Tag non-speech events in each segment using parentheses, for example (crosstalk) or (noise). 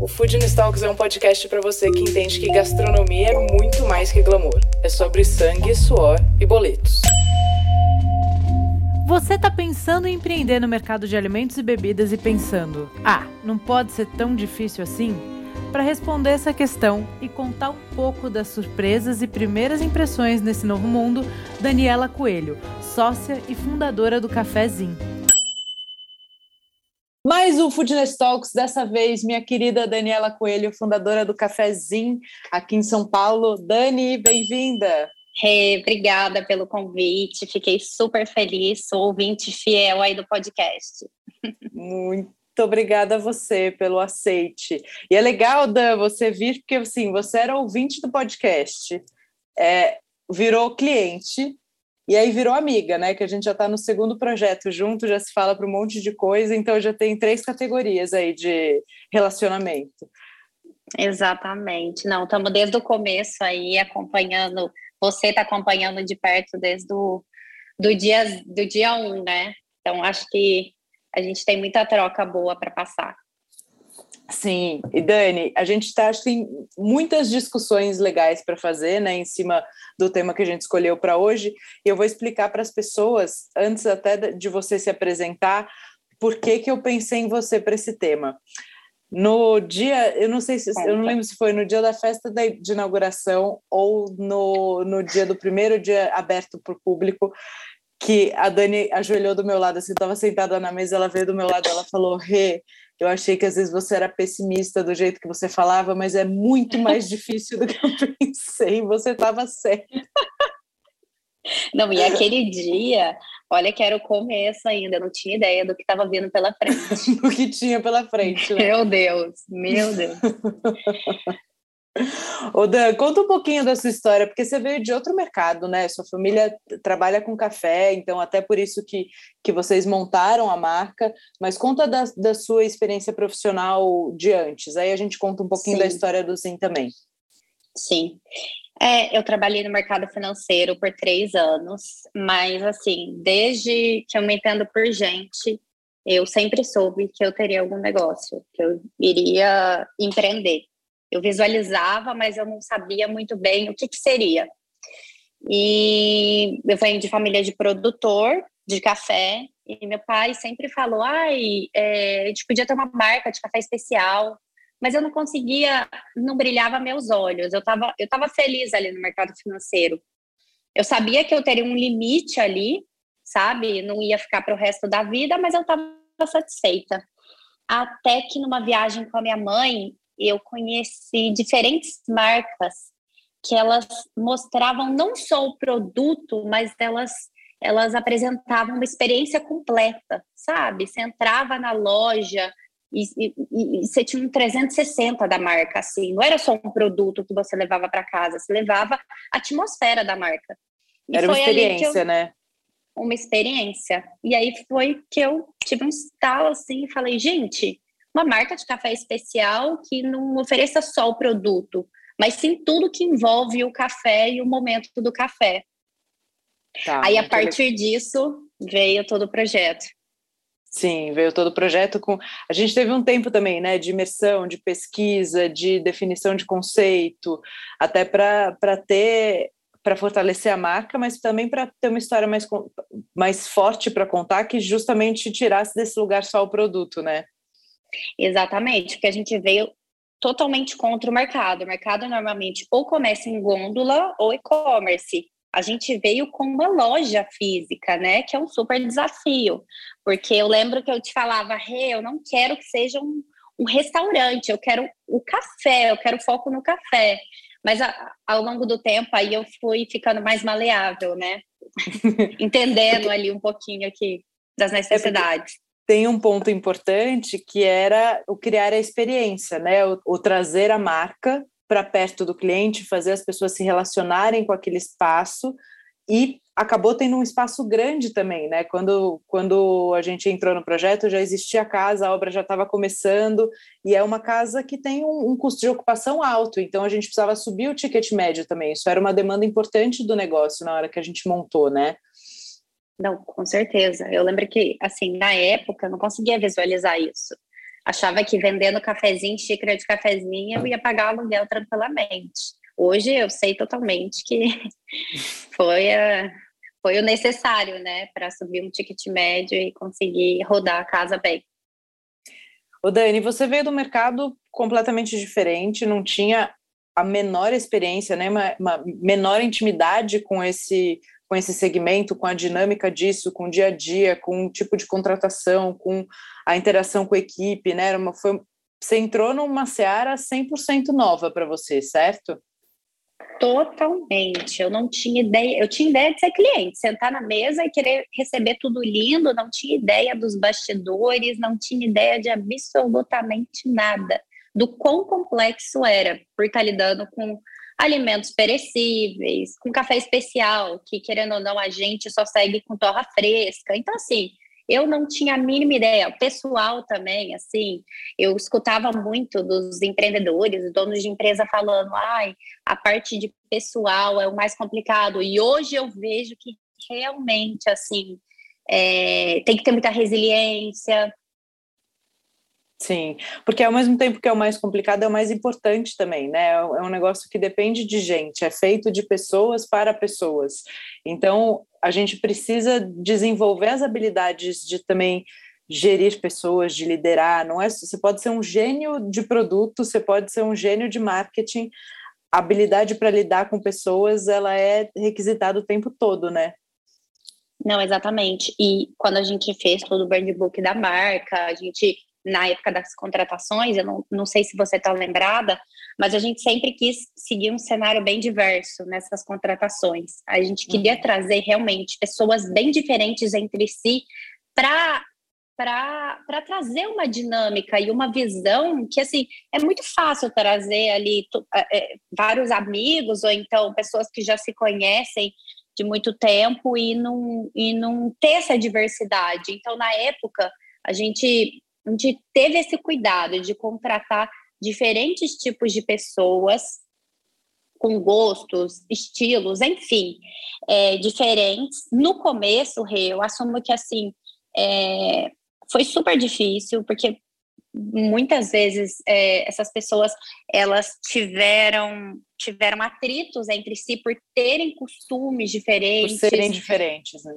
O Food Talks é um podcast para você que entende que gastronomia é muito mais que glamour. É sobre sangue, suor e boletos. Você está pensando em empreender no mercado de alimentos e bebidas e pensando: "Ah, não pode ser tão difícil assim?" Para responder essa questão e contar um pouco das surpresas e primeiras impressões nesse novo mundo, Daniela Coelho, sócia e fundadora do Cafézinho. Mais um Foodness Talks, dessa vez minha querida Daniela Coelho, fundadora do Cafézinho aqui em São Paulo. Dani, bem-vinda! Hey, obrigada pelo convite, fiquei super feliz, sou ouvinte fiel aí do podcast. Muito obrigada a você pelo aceite. E é legal, Dan, você vir, porque assim, você era ouvinte do podcast, é, virou cliente, e aí virou amiga, né? Que a gente já está no segundo projeto junto, já se fala para um monte de coisa, então já tem três categorias aí de relacionamento. Exatamente. Não, estamos desde o começo aí acompanhando, você está acompanhando de perto desde o do dia, do dia um, né? Então acho que a gente tem muita troca boa para passar. Sim, e Dani, a gente está tem muitas discussões legais para fazer, né, em cima do tema que a gente escolheu para hoje. E eu vou explicar para as pessoas, antes até de você se apresentar, por que que eu pensei em você para esse tema. No dia, eu não sei se eu não lembro se foi no dia da festa de inauguração ou no, no dia do primeiro dia aberto para o público, que a Dani ajoelhou do meu lado, assim, estava sentada na mesa, ela veio do meu lado, ela falou: Rê, eu achei que às vezes você era pessimista do jeito que você falava, mas é muito (laughs) mais difícil do que eu pensei. Você estava certa. Não, e aquele dia, olha que era o começo ainda, não tinha ideia do que estava vindo pela frente. (laughs) do que tinha pela frente. Né? Meu Deus, meu Deus. (laughs) Ô Dan, conta um pouquinho da sua história, porque você veio de outro mercado, né? Sua família trabalha com café, então até por isso que, que vocês montaram a marca, mas conta da, da sua experiência profissional de antes, aí a gente conta um pouquinho Sim. da história do Zin também. Sim. É, eu trabalhei no mercado financeiro por três anos, mas assim, desde que eu me entendo por gente, eu sempre soube que eu teria algum negócio, que eu iria empreender. Eu visualizava, mas eu não sabia muito bem o que, que seria. E eu venho de família de produtor de café, e meu pai sempre falou: ai, é, a gente podia ter uma marca de café especial, mas eu não conseguia, não brilhava meus olhos. Eu estava eu tava feliz ali no mercado financeiro. Eu sabia que eu teria um limite ali, sabe? Não ia ficar para o resto da vida, mas eu estava satisfeita. Até que numa viagem com a minha mãe, eu conheci diferentes marcas que elas mostravam não só o produto, mas elas elas apresentavam uma experiência completa, sabe? Você entrava na loja e, e, e, você tinha um 360 da marca, assim, não era só um produto que você levava para casa, você levava a atmosfera da marca. E era uma experiência, eu, né? Uma experiência. E aí foi que eu tive um estalo assim e falei, gente, uma marca de café especial que não ofereça só o produto, mas sim tudo que envolve o café e o momento do café. Tá, Aí, a partir disso, veio todo o projeto. Sim, veio todo o projeto com. A gente teve um tempo também, né, de imersão, de pesquisa, de definição de conceito, até para ter para fortalecer a marca, mas também para ter uma história mais, mais forte para contar que justamente tirasse desse lugar só o produto, né? Exatamente, porque a gente veio totalmente contra o mercado. O mercado normalmente ou começa em gôndola ou e-commerce. A gente veio com uma loja física, né? Que é um super desafio. Porque eu lembro que eu te falava, Rê, eu não quero que seja um, um restaurante, eu quero o café, eu quero foco no café. Mas a, ao longo do tempo aí eu fui ficando mais maleável, né? (laughs) Entendendo ali um pouquinho aqui das necessidades tem um ponto importante que era o criar a experiência, né? O, o trazer a marca para perto do cliente, fazer as pessoas se relacionarem com aquele espaço e acabou tendo um espaço grande também, né? Quando, quando a gente entrou no projeto, já existia a casa, a obra já estava começando, e é uma casa que tem um, um, custo de ocupação alto, então a gente precisava subir o ticket médio também. Isso era uma demanda importante do negócio na hora que a gente montou, né? Não, com certeza. Eu lembro que, assim, na época, eu não conseguia visualizar isso. Achava que vendendo cafezinho, xícara de cafezinho, eu ia pagar o aluguel tranquilamente. Hoje eu sei totalmente que (laughs) foi, a, foi o necessário, né, para subir um ticket médio e conseguir rodar a casa bem. O Dani, você veio do mercado completamente diferente, não tinha a menor experiência, né, uma, uma menor intimidade com esse com esse segmento, com a dinâmica disso, com o dia a dia, com o tipo de contratação, com a interação com a equipe, né? Uma, foi, você entrou numa seara 100% nova para você, certo? Totalmente. Eu não tinha ideia. Eu tinha ideia de ser cliente, sentar na mesa e querer receber tudo lindo. Não tinha ideia dos bastidores, não tinha ideia de absolutamente nada do quão complexo era por estar lidando com alimentos perecíveis, com café especial, que querendo ou não a gente só segue com torra fresca. Então, assim, eu não tinha a mínima ideia. O pessoal também, assim, eu escutava muito dos empreendedores, donos de empresa falando, ai, a parte de pessoal é o mais complicado. E hoje eu vejo que realmente, assim, é, tem que ter muita resiliência, Sim, porque ao mesmo tempo que é o mais complicado, é o mais importante também, né? É um é negócio que depende de gente, é feito de pessoas para pessoas. Então, a gente precisa desenvolver as habilidades de também gerir pessoas, de liderar. Não é, você pode ser um gênio de produto, você pode ser um gênio de marketing. A habilidade para lidar com pessoas, ela é requisitada o tempo todo, né? Não, exatamente. E quando a gente fez todo o brand book da marca, a gente na época das contratações, eu não, não sei se você está lembrada, mas a gente sempre quis seguir um cenário bem diverso nessas contratações. A gente queria uhum. trazer realmente pessoas bem diferentes entre si para para trazer uma dinâmica e uma visão que assim é muito fácil trazer ali é, vários amigos ou então pessoas que já se conhecem de muito tempo e não, e não ter essa diversidade. Então, na época, a gente a gente teve esse cuidado de contratar diferentes tipos de pessoas com gostos, estilos, enfim, é, diferentes. No começo, eu assumo que assim é, foi super difícil, porque muitas vezes é, essas pessoas elas tiveram tiveram atritos entre si por terem costumes diferentes, por serem diferentes, né?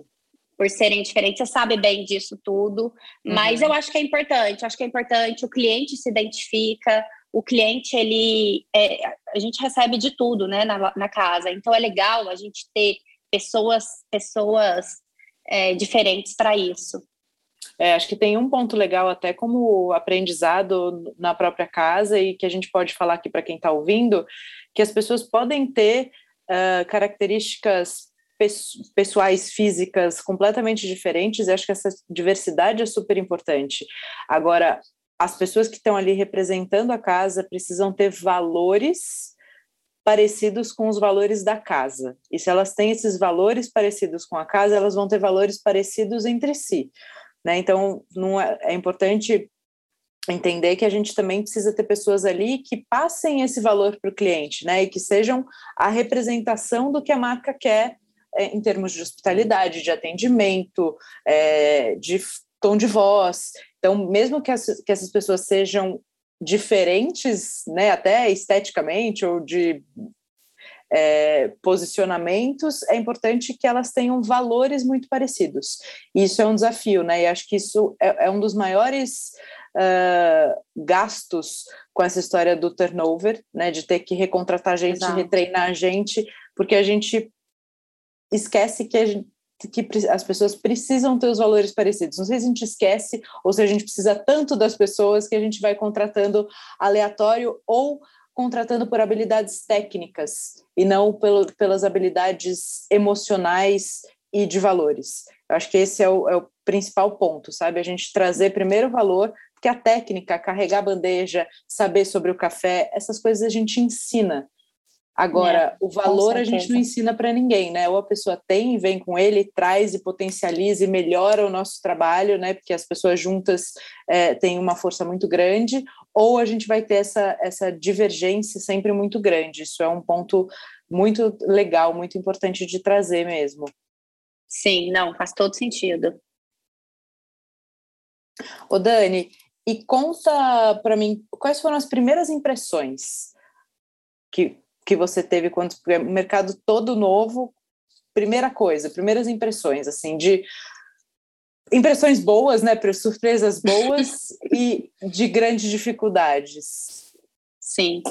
Por serem diferentes, você sabe bem disso tudo, mas uhum. eu acho que é importante, acho que é importante, o cliente se identifica, o cliente, ele, é, a gente recebe de tudo, né, na, na, casa, então é legal a gente ter pessoas, pessoas é, diferentes para isso. É, acho que tem um ponto legal até como aprendizado na própria casa e que a gente pode falar aqui para quem está ouvindo, que as pessoas podem ter uh, características pessoais físicas completamente diferentes, e acho que essa diversidade é super importante. Agora, as pessoas que estão ali representando a casa precisam ter valores parecidos com os valores da casa. E se elas têm esses valores parecidos com a casa, elas vão ter valores parecidos entre si. Né? Então, não é, é importante entender que a gente também precisa ter pessoas ali que passem esse valor para o cliente, né? E que sejam a representação do que a marca quer em termos de hospitalidade, de atendimento, é, de tom de voz. Então, mesmo que, as, que essas pessoas sejam diferentes, né, até esteticamente ou de é, posicionamentos, é importante que elas tenham valores muito parecidos. E isso é um desafio, né? E acho que isso é, é um dos maiores uh, gastos com essa história do turnover, né? De ter que recontratar a gente, Exato. retreinar a gente, porque a gente esquece que, gente, que as pessoas precisam ter os valores parecidos. Não sei se a gente esquece ou se a gente precisa tanto das pessoas que a gente vai contratando aleatório ou contratando por habilidades técnicas e não pelo, pelas habilidades emocionais e de valores. Eu acho que esse é o, é o principal ponto, sabe? A gente trazer primeiro valor, porque a técnica, carregar a bandeja, saber sobre o café, essas coisas a gente ensina Agora, é, o valor a gente não ensina para ninguém, né? Ou a pessoa tem, vem com ele, traz e potencializa e melhora o nosso trabalho, né? Porque as pessoas juntas é, têm uma força muito grande, ou a gente vai ter essa, essa divergência sempre muito grande. Isso é um ponto muito legal, muito importante de trazer mesmo. Sim, não, faz todo sentido. Ô Dani, e conta para mim quais foram as primeiras impressões que que você teve quando o mercado todo novo, primeira coisa, primeiras impressões, assim, de impressões boas, né, surpresas boas (laughs) e de grandes dificuldades. Sim.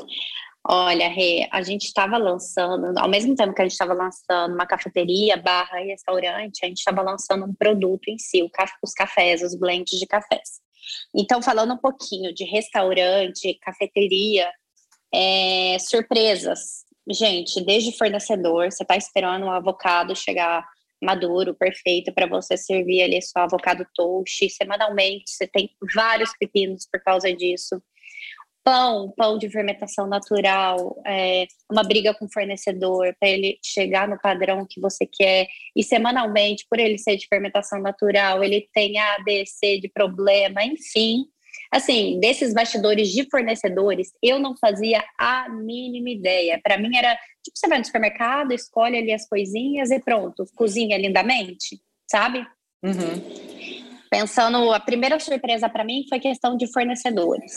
Olha, Rê, a gente estava lançando, ao mesmo tempo que a gente estava lançando uma cafeteria, barra e restaurante, a gente estava lançando um produto em si, os cafés, os blends de cafés. Então, falando um pouquinho de restaurante, cafeteria, é, surpresas. Gente, desde fornecedor, você está esperando o avocado chegar maduro, perfeito, para você servir ali seu avocado toast. Semanalmente, você tem vários pepinos por causa disso. Pão, pão de fermentação natural, é, uma briga com o fornecedor para ele chegar no padrão que você quer. E semanalmente, por ele ser de fermentação natural, ele tem A, B, C de problema, enfim Assim, desses bastidores de fornecedores, eu não fazia a mínima ideia. Para mim era, tipo, você vai no supermercado, escolhe ali as coisinhas e pronto, cozinha lindamente, sabe? Uhum. Pensando, a primeira surpresa para mim foi questão de fornecedores.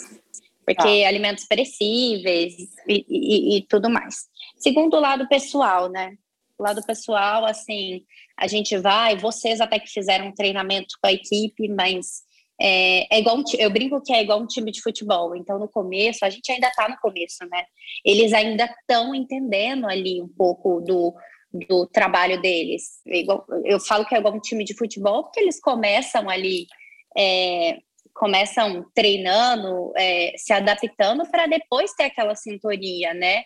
Porque ah. alimentos perecíveis e, e, e tudo mais. Segundo o lado pessoal, né? O lado pessoal, assim, a gente vai, vocês até que fizeram um treinamento com a equipe, mas é, é, igual um, eu brinco que é igual um time de futebol. Então, no começo, a gente ainda está no começo, né? Eles ainda estão entendendo ali um pouco do, do trabalho deles. É eu falo que é igual um time de futebol porque eles começam ali, é, começam treinando, é, se adaptando para depois ter aquela sintonia, né?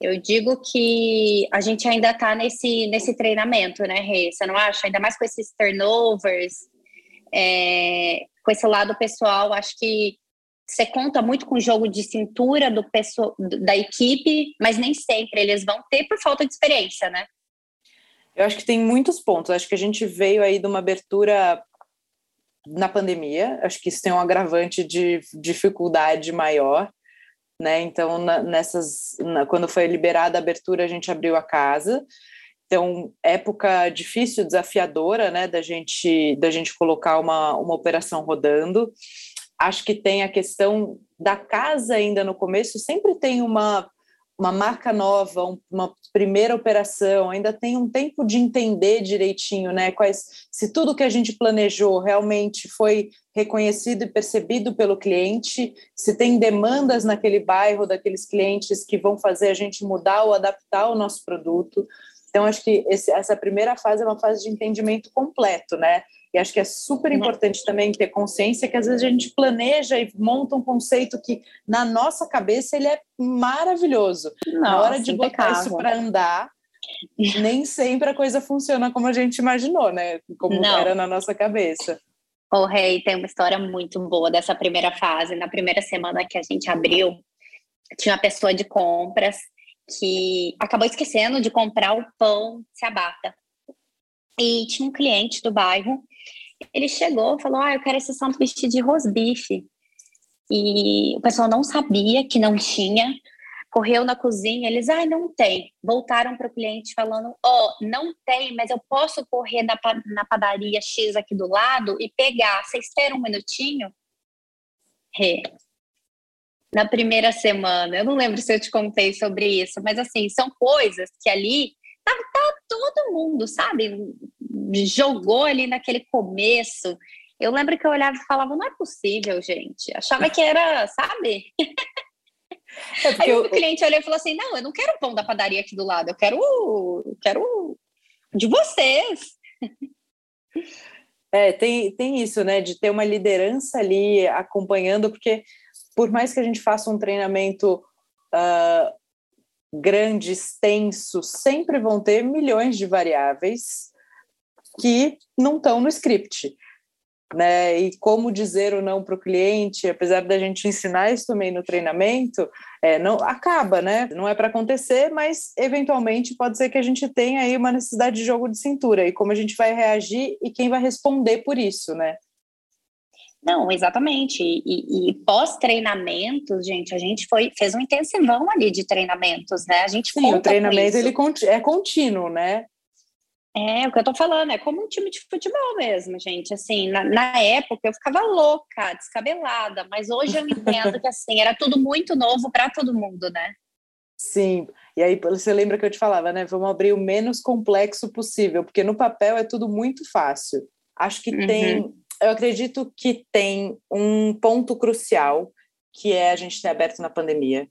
Eu digo que a gente ainda está nesse, nesse treinamento, né, Rê? Você não acha? Ainda mais com esses turnovers. É, com esse lado pessoal, acho que você conta muito com o jogo de cintura do pessoal, da equipe, mas nem sempre eles vão ter por falta de experiência, né? Eu acho que tem muitos pontos. Acho que a gente veio aí de uma abertura na pandemia. Acho que isso tem um agravante de dificuldade maior, né? Então, na, nessas, na, quando foi liberada a abertura, a gente abriu a casa. Então, época difícil, desafiadora, né, da gente, da gente colocar uma, uma operação rodando. Acho que tem a questão da casa ainda no começo, sempre tem uma, uma marca nova, uma primeira operação, ainda tem um tempo de entender direitinho, né, quais, se tudo que a gente planejou realmente foi reconhecido e percebido pelo cliente, se tem demandas naquele bairro daqueles clientes que vão fazer a gente mudar ou adaptar o nosso produto. Então, acho que esse, essa primeira fase é uma fase de entendimento completo, né? E acho que é super uhum. importante também ter consciência que às vezes a gente planeja e monta um conceito que na nossa cabeça ele é maravilhoso. Nossa, na hora de botar isso para andar, nem sempre a coisa funciona como a gente imaginou, né? Como Não. era na nossa cabeça. O Rei tem uma história muito boa dessa primeira fase. Na primeira semana que a gente abriu, tinha uma pessoa de compras que acabou esquecendo de comprar o pão ciabatta. E tinha um cliente do bairro, ele chegou falou: Ah, eu quero esse sanduíche de rosbife. E o pessoal não sabia que não tinha, correu na cozinha, eles, ah, não tem. Voltaram para o cliente falando, ó, oh, não tem, mas eu posso correr na, na padaria X aqui do lado e pegar. Você espera um minutinho? Rê, na primeira semana. Eu não lembro se eu te contei sobre isso, mas assim, são coisas que ali tá, tá todo mundo, sabe? Jogou ali naquele começo. Eu lembro que eu olhava e falava, não é possível, gente. Achava que era, sabe? (laughs) É Aí eu... o cliente olhou e falou assim: não, eu não quero o pão da padaria aqui do lado, eu quero, eu quero de vocês. É, tem, tem isso, né? De ter uma liderança ali acompanhando, porque por mais que a gente faça um treinamento uh, grande, extenso, sempre vão ter milhões de variáveis que não estão no script. né? E como dizer o não para o cliente, apesar da gente ensinar isso também no treinamento, é, não acaba, né? Não é para acontecer, mas eventualmente pode ser que a gente tenha aí uma necessidade de jogo de cintura e como a gente vai reagir e quem vai responder por isso, né? Não, exatamente. E, e pós-treinamentos, gente, a gente foi fez um intensivão ali de treinamentos, né? A gente Sim, o treinamento ele é contínuo, né? É, o que eu tô falando, é como um time de futebol mesmo, gente. Assim, na, na época eu ficava louca, descabelada, mas hoje eu (laughs) entendo que assim, era tudo muito novo para todo mundo, né? Sim, e aí você lembra que eu te falava, né? Vamos abrir o menos complexo possível, porque no papel é tudo muito fácil. Acho que uhum. tem, eu acredito que tem um ponto crucial que é a gente ter aberto na pandemia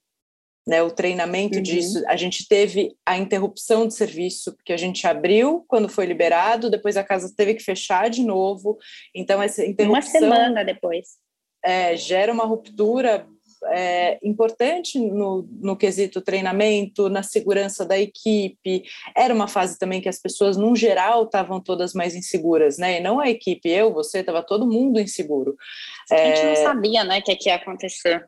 né, o treinamento uhum. disso. A gente teve a interrupção de serviço, porque a gente abriu quando foi liberado, depois a casa teve que fechar de novo. Então, essa interrupção. Uma semana depois. É, gera uma ruptura é, importante no, no quesito treinamento, na segurança da equipe. Era uma fase também que as pessoas, no geral, estavam todas mais inseguras, né? E não a equipe, eu, você, estava todo mundo inseguro. A gente é... não sabia, né, o que, que ia acontecer.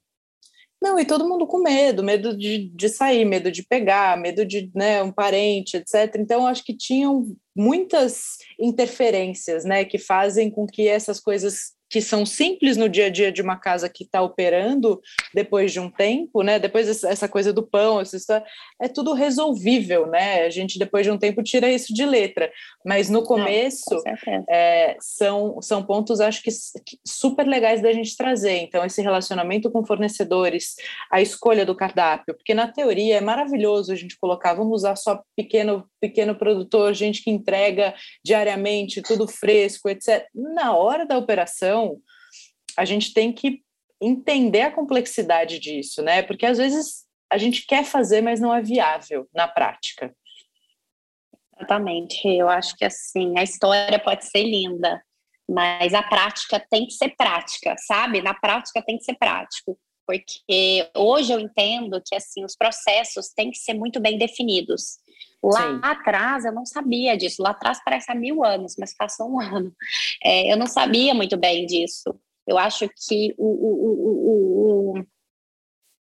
Não, e todo mundo com medo, medo de, de sair, medo de pegar, medo de né, um parente, etc. Então, acho que tinham muitas interferências, né, que fazem com que essas coisas que são simples no dia a dia de uma casa que está operando depois de um tempo, né? Depois essa coisa do pão, essa história, é tudo resolvível, né? A gente depois de um tempo tira isso de letra, mas no começo é, são, são pontos acho que, que super legais da gente trazer. Então esse relacionamento com fornecedores, a escolha do cardápio, porque na teoria é maravilhoso a gente colocar, vamos usar só pequeno pequeno produtor, gente que entrega diariamente tudo fresco, etc. Na hora da operação então, a gente tem que entender a complexidade disso, né? Porque às vezes a gente quer fazer, mas não é viável na prática. Exatamente. Eu acho que assim, a história pode ser linda, mas a prática tem que ser prática, sabe? Na prática tem que ser prático, porque hoje eu entendo que assim os processos têm que ser muito bem definidos. Lá Sim. atrás eu não sabia disso. Lá atrás parece há mil anos, mas passou um (laughs) ano. É, eu não sabia muito bem disso. Eu acho que o, o, o, o,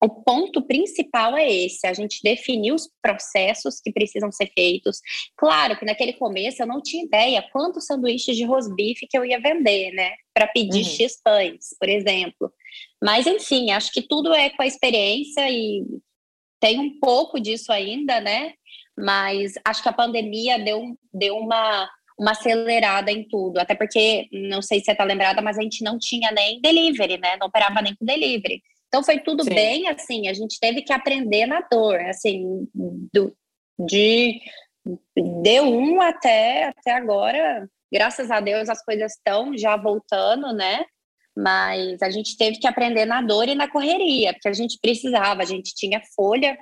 o ponto principal é esse: a gente definir os processos que precisam ser feitos. Claro que naquele começo eu não tinha ideia quantos sanduíches de rosbife que eu ia vender, né? Para pedir uhum. X pães, por exemplo. Mas, enfim, acho que tudo é com a experiência e tem um pouco disso ainda, né? Mas acho que a pandemia deu, deu uma, uma acelerada em tudo, até porque, não sei se você está lembrada, mas a gente não tinha nem delivery, né? Não operava nem com delivery. Então foi tudo Sim. bem, assim, a gente teve que aprender na dor, assim, do, de D1 até, até agora, graças a Deus as coisas estão já voltando, né? Mas a gente teve que aprender na dor e na correria, porque a gente precisava, a gente tinha folha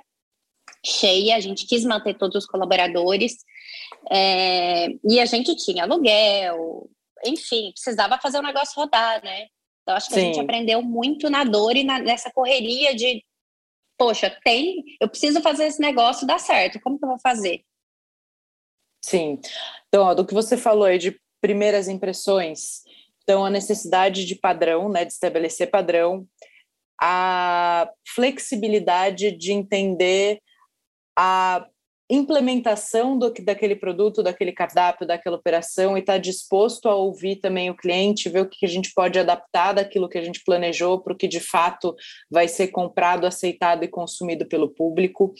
cheia, a gente quis manter todos os colaboradores, é, e a gente tinha aluguel, enfim, precisava fazer o negócio rodar, né? Então, acho que Sim. a gente aprendeu muito na dor e na, nessa correria de, poxa, tem, eu preciso fazer esse negócio dar certo, como que eu vou fazer? Sim. Então, ó, do que você falou aí de primeiras impressões, então a necessidade de padrão, né, de estabelecer padrão, a flexibilidade de entender a implementação do, daquele produto, daquele cardápio, daquela operação e estar tá disposto a ouvir também o cliente, ver o que a gente pode adaptar daquilo que a gente planejou para o que de fato vai ser comprado, aceitado e consumido pelo público.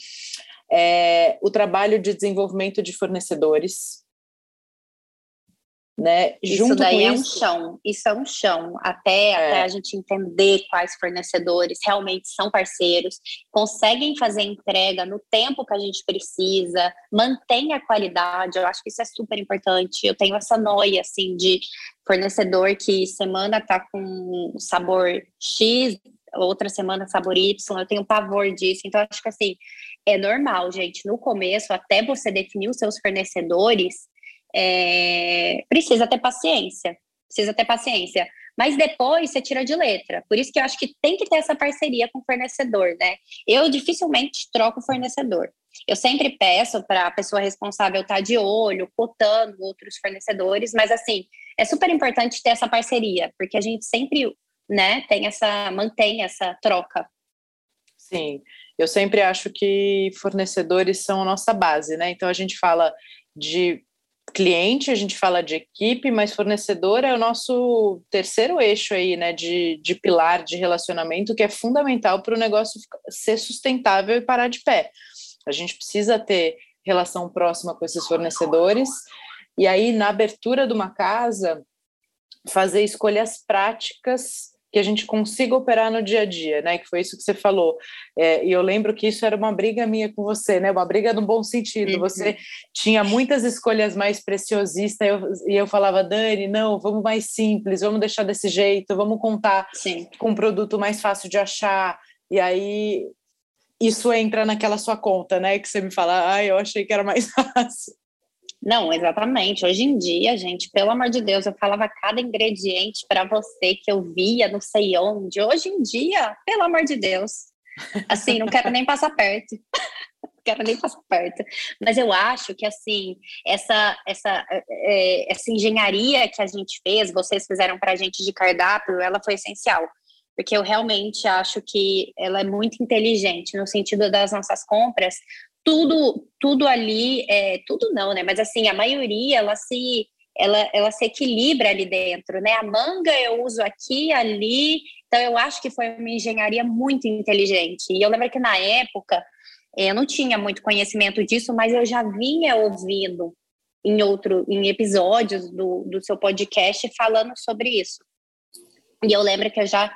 É, o trabalho de desenvolvimento de fornecedores, né? Isso Junto daí é isso... um chão, isso é um chão, até, é. até a gente entender quais fornecedores realmente são parceiros, conseguem fazer entrega no tempo que a gente precisa, mantém a qualidade, eu acho que isso é super importante. Eu tenho essa noia assim de fornecedor que semana tá com sabor X, outra semana sabor Y, eu tenho pavor disso. Então, acho que assim, é normal, gente. No começo, até você definir os seus fornecedores, é, precisa ter paciência, precisa ter paciência. Mas depois você tira de letra. Por isso que eu acho que tem que ter essa parceria com o fornecedor, né? Eu dificilmente troco fornecedor. Eu sempre peço para a pessoa responsável estar tá de olho, cotando outros fornecedores, mas assim, é super importante ter essa parceria, porque a gente sempre, né, tem essa, mantém essa troca. Sim, eu sempre acho que fornecedores são a nossa base, né? Então a gente fala de cliente, a gente fala de equipe, mas fornecedor é o nosso terceiro eixo aí, né, de, de pilar de relacionamento que é fundamental para o negócio ser sustentável e parar de pé. A gente precisa ter relação próxima com esses fornecedores e aí na abertura de uma casa fazer escolhas práticas que a gente consiga operar no dia a dia, né? Que foi isso que você falou. É, e eu lembro que isso era uma briga minha com você, né? Uma briga no bom sentido. Uhum. Você tinha muitas escolhas mais preciosistas eu, e eu falava, Dani, não, vamos mais simples, vamos deixar desse jeito, vamos contar Sim. com um produto mais fácil de achar. E aí isso entra naquela sua conta, né? Que você me fala, ah, eu achei que era mais (laughs) fácil. Não, exatamente. Hoje em dia, gente, pelo amor de Deus, eu falava cada ingrediente para você que eu via, não sei onde. Hoje em dia, pelo amor de Deus, assim, não quero nem passar perto. (laughs) quero nem passar perto. Mas eu acho que assim essa essa é, essa engenharia que a gente fez, vocês fizeram para a gente de cardápio, ela foi essencial. Porque eu realmente acho que ela é muito inteligente no sentido das nossas compras tudo, tudo ali, é, tudo não, né? Mas assim, a maioria ela se, ela, ela se equilibra ali dentro, né? A manga eu uso aqui, ali. Então eu acho que foi uma engenharia muito inteligente. E eu lembro que na época é, eu não tinha muito conhecimento disso, mas eu já vinha ouvindo em outro, em episódios do, do seu podcast falando sobre isso. E eu lembro que eu já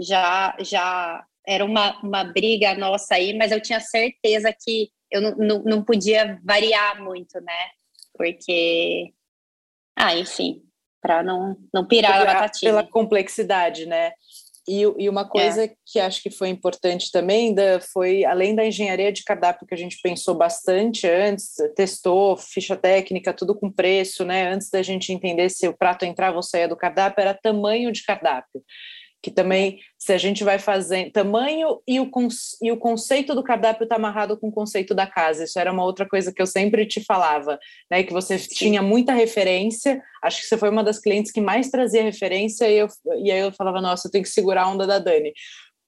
já já era uma, uma briga nossa aí, mas eu tinha certeza que eu não, não, não podia variar muito, né? Porque, ah, enfim, para não, não pirar a batatinha. Pela complexidade, né? E, e uma coisa é. que acho que foi importante também da, foi, além da engenharia de cardápio que a gente pensou bastante antes, testou ficha técnica, tudo com preço, né? Antes da gente entender se o prato entrava ou saía do cardápio, era tamanho de cardápio que também, se a gente vai fazer tamanho e o, e o conceito do cardápio está amarrado com o conceito da casa. Isso era uma outra coisa que eu sempre te falava, né? Que você Sim. tinha muita referência. Acho que você foi uma das clientes que mais trazia referência, e, eu, e aí eu falava, nossa, eu tenho que segurar a onda da Dani.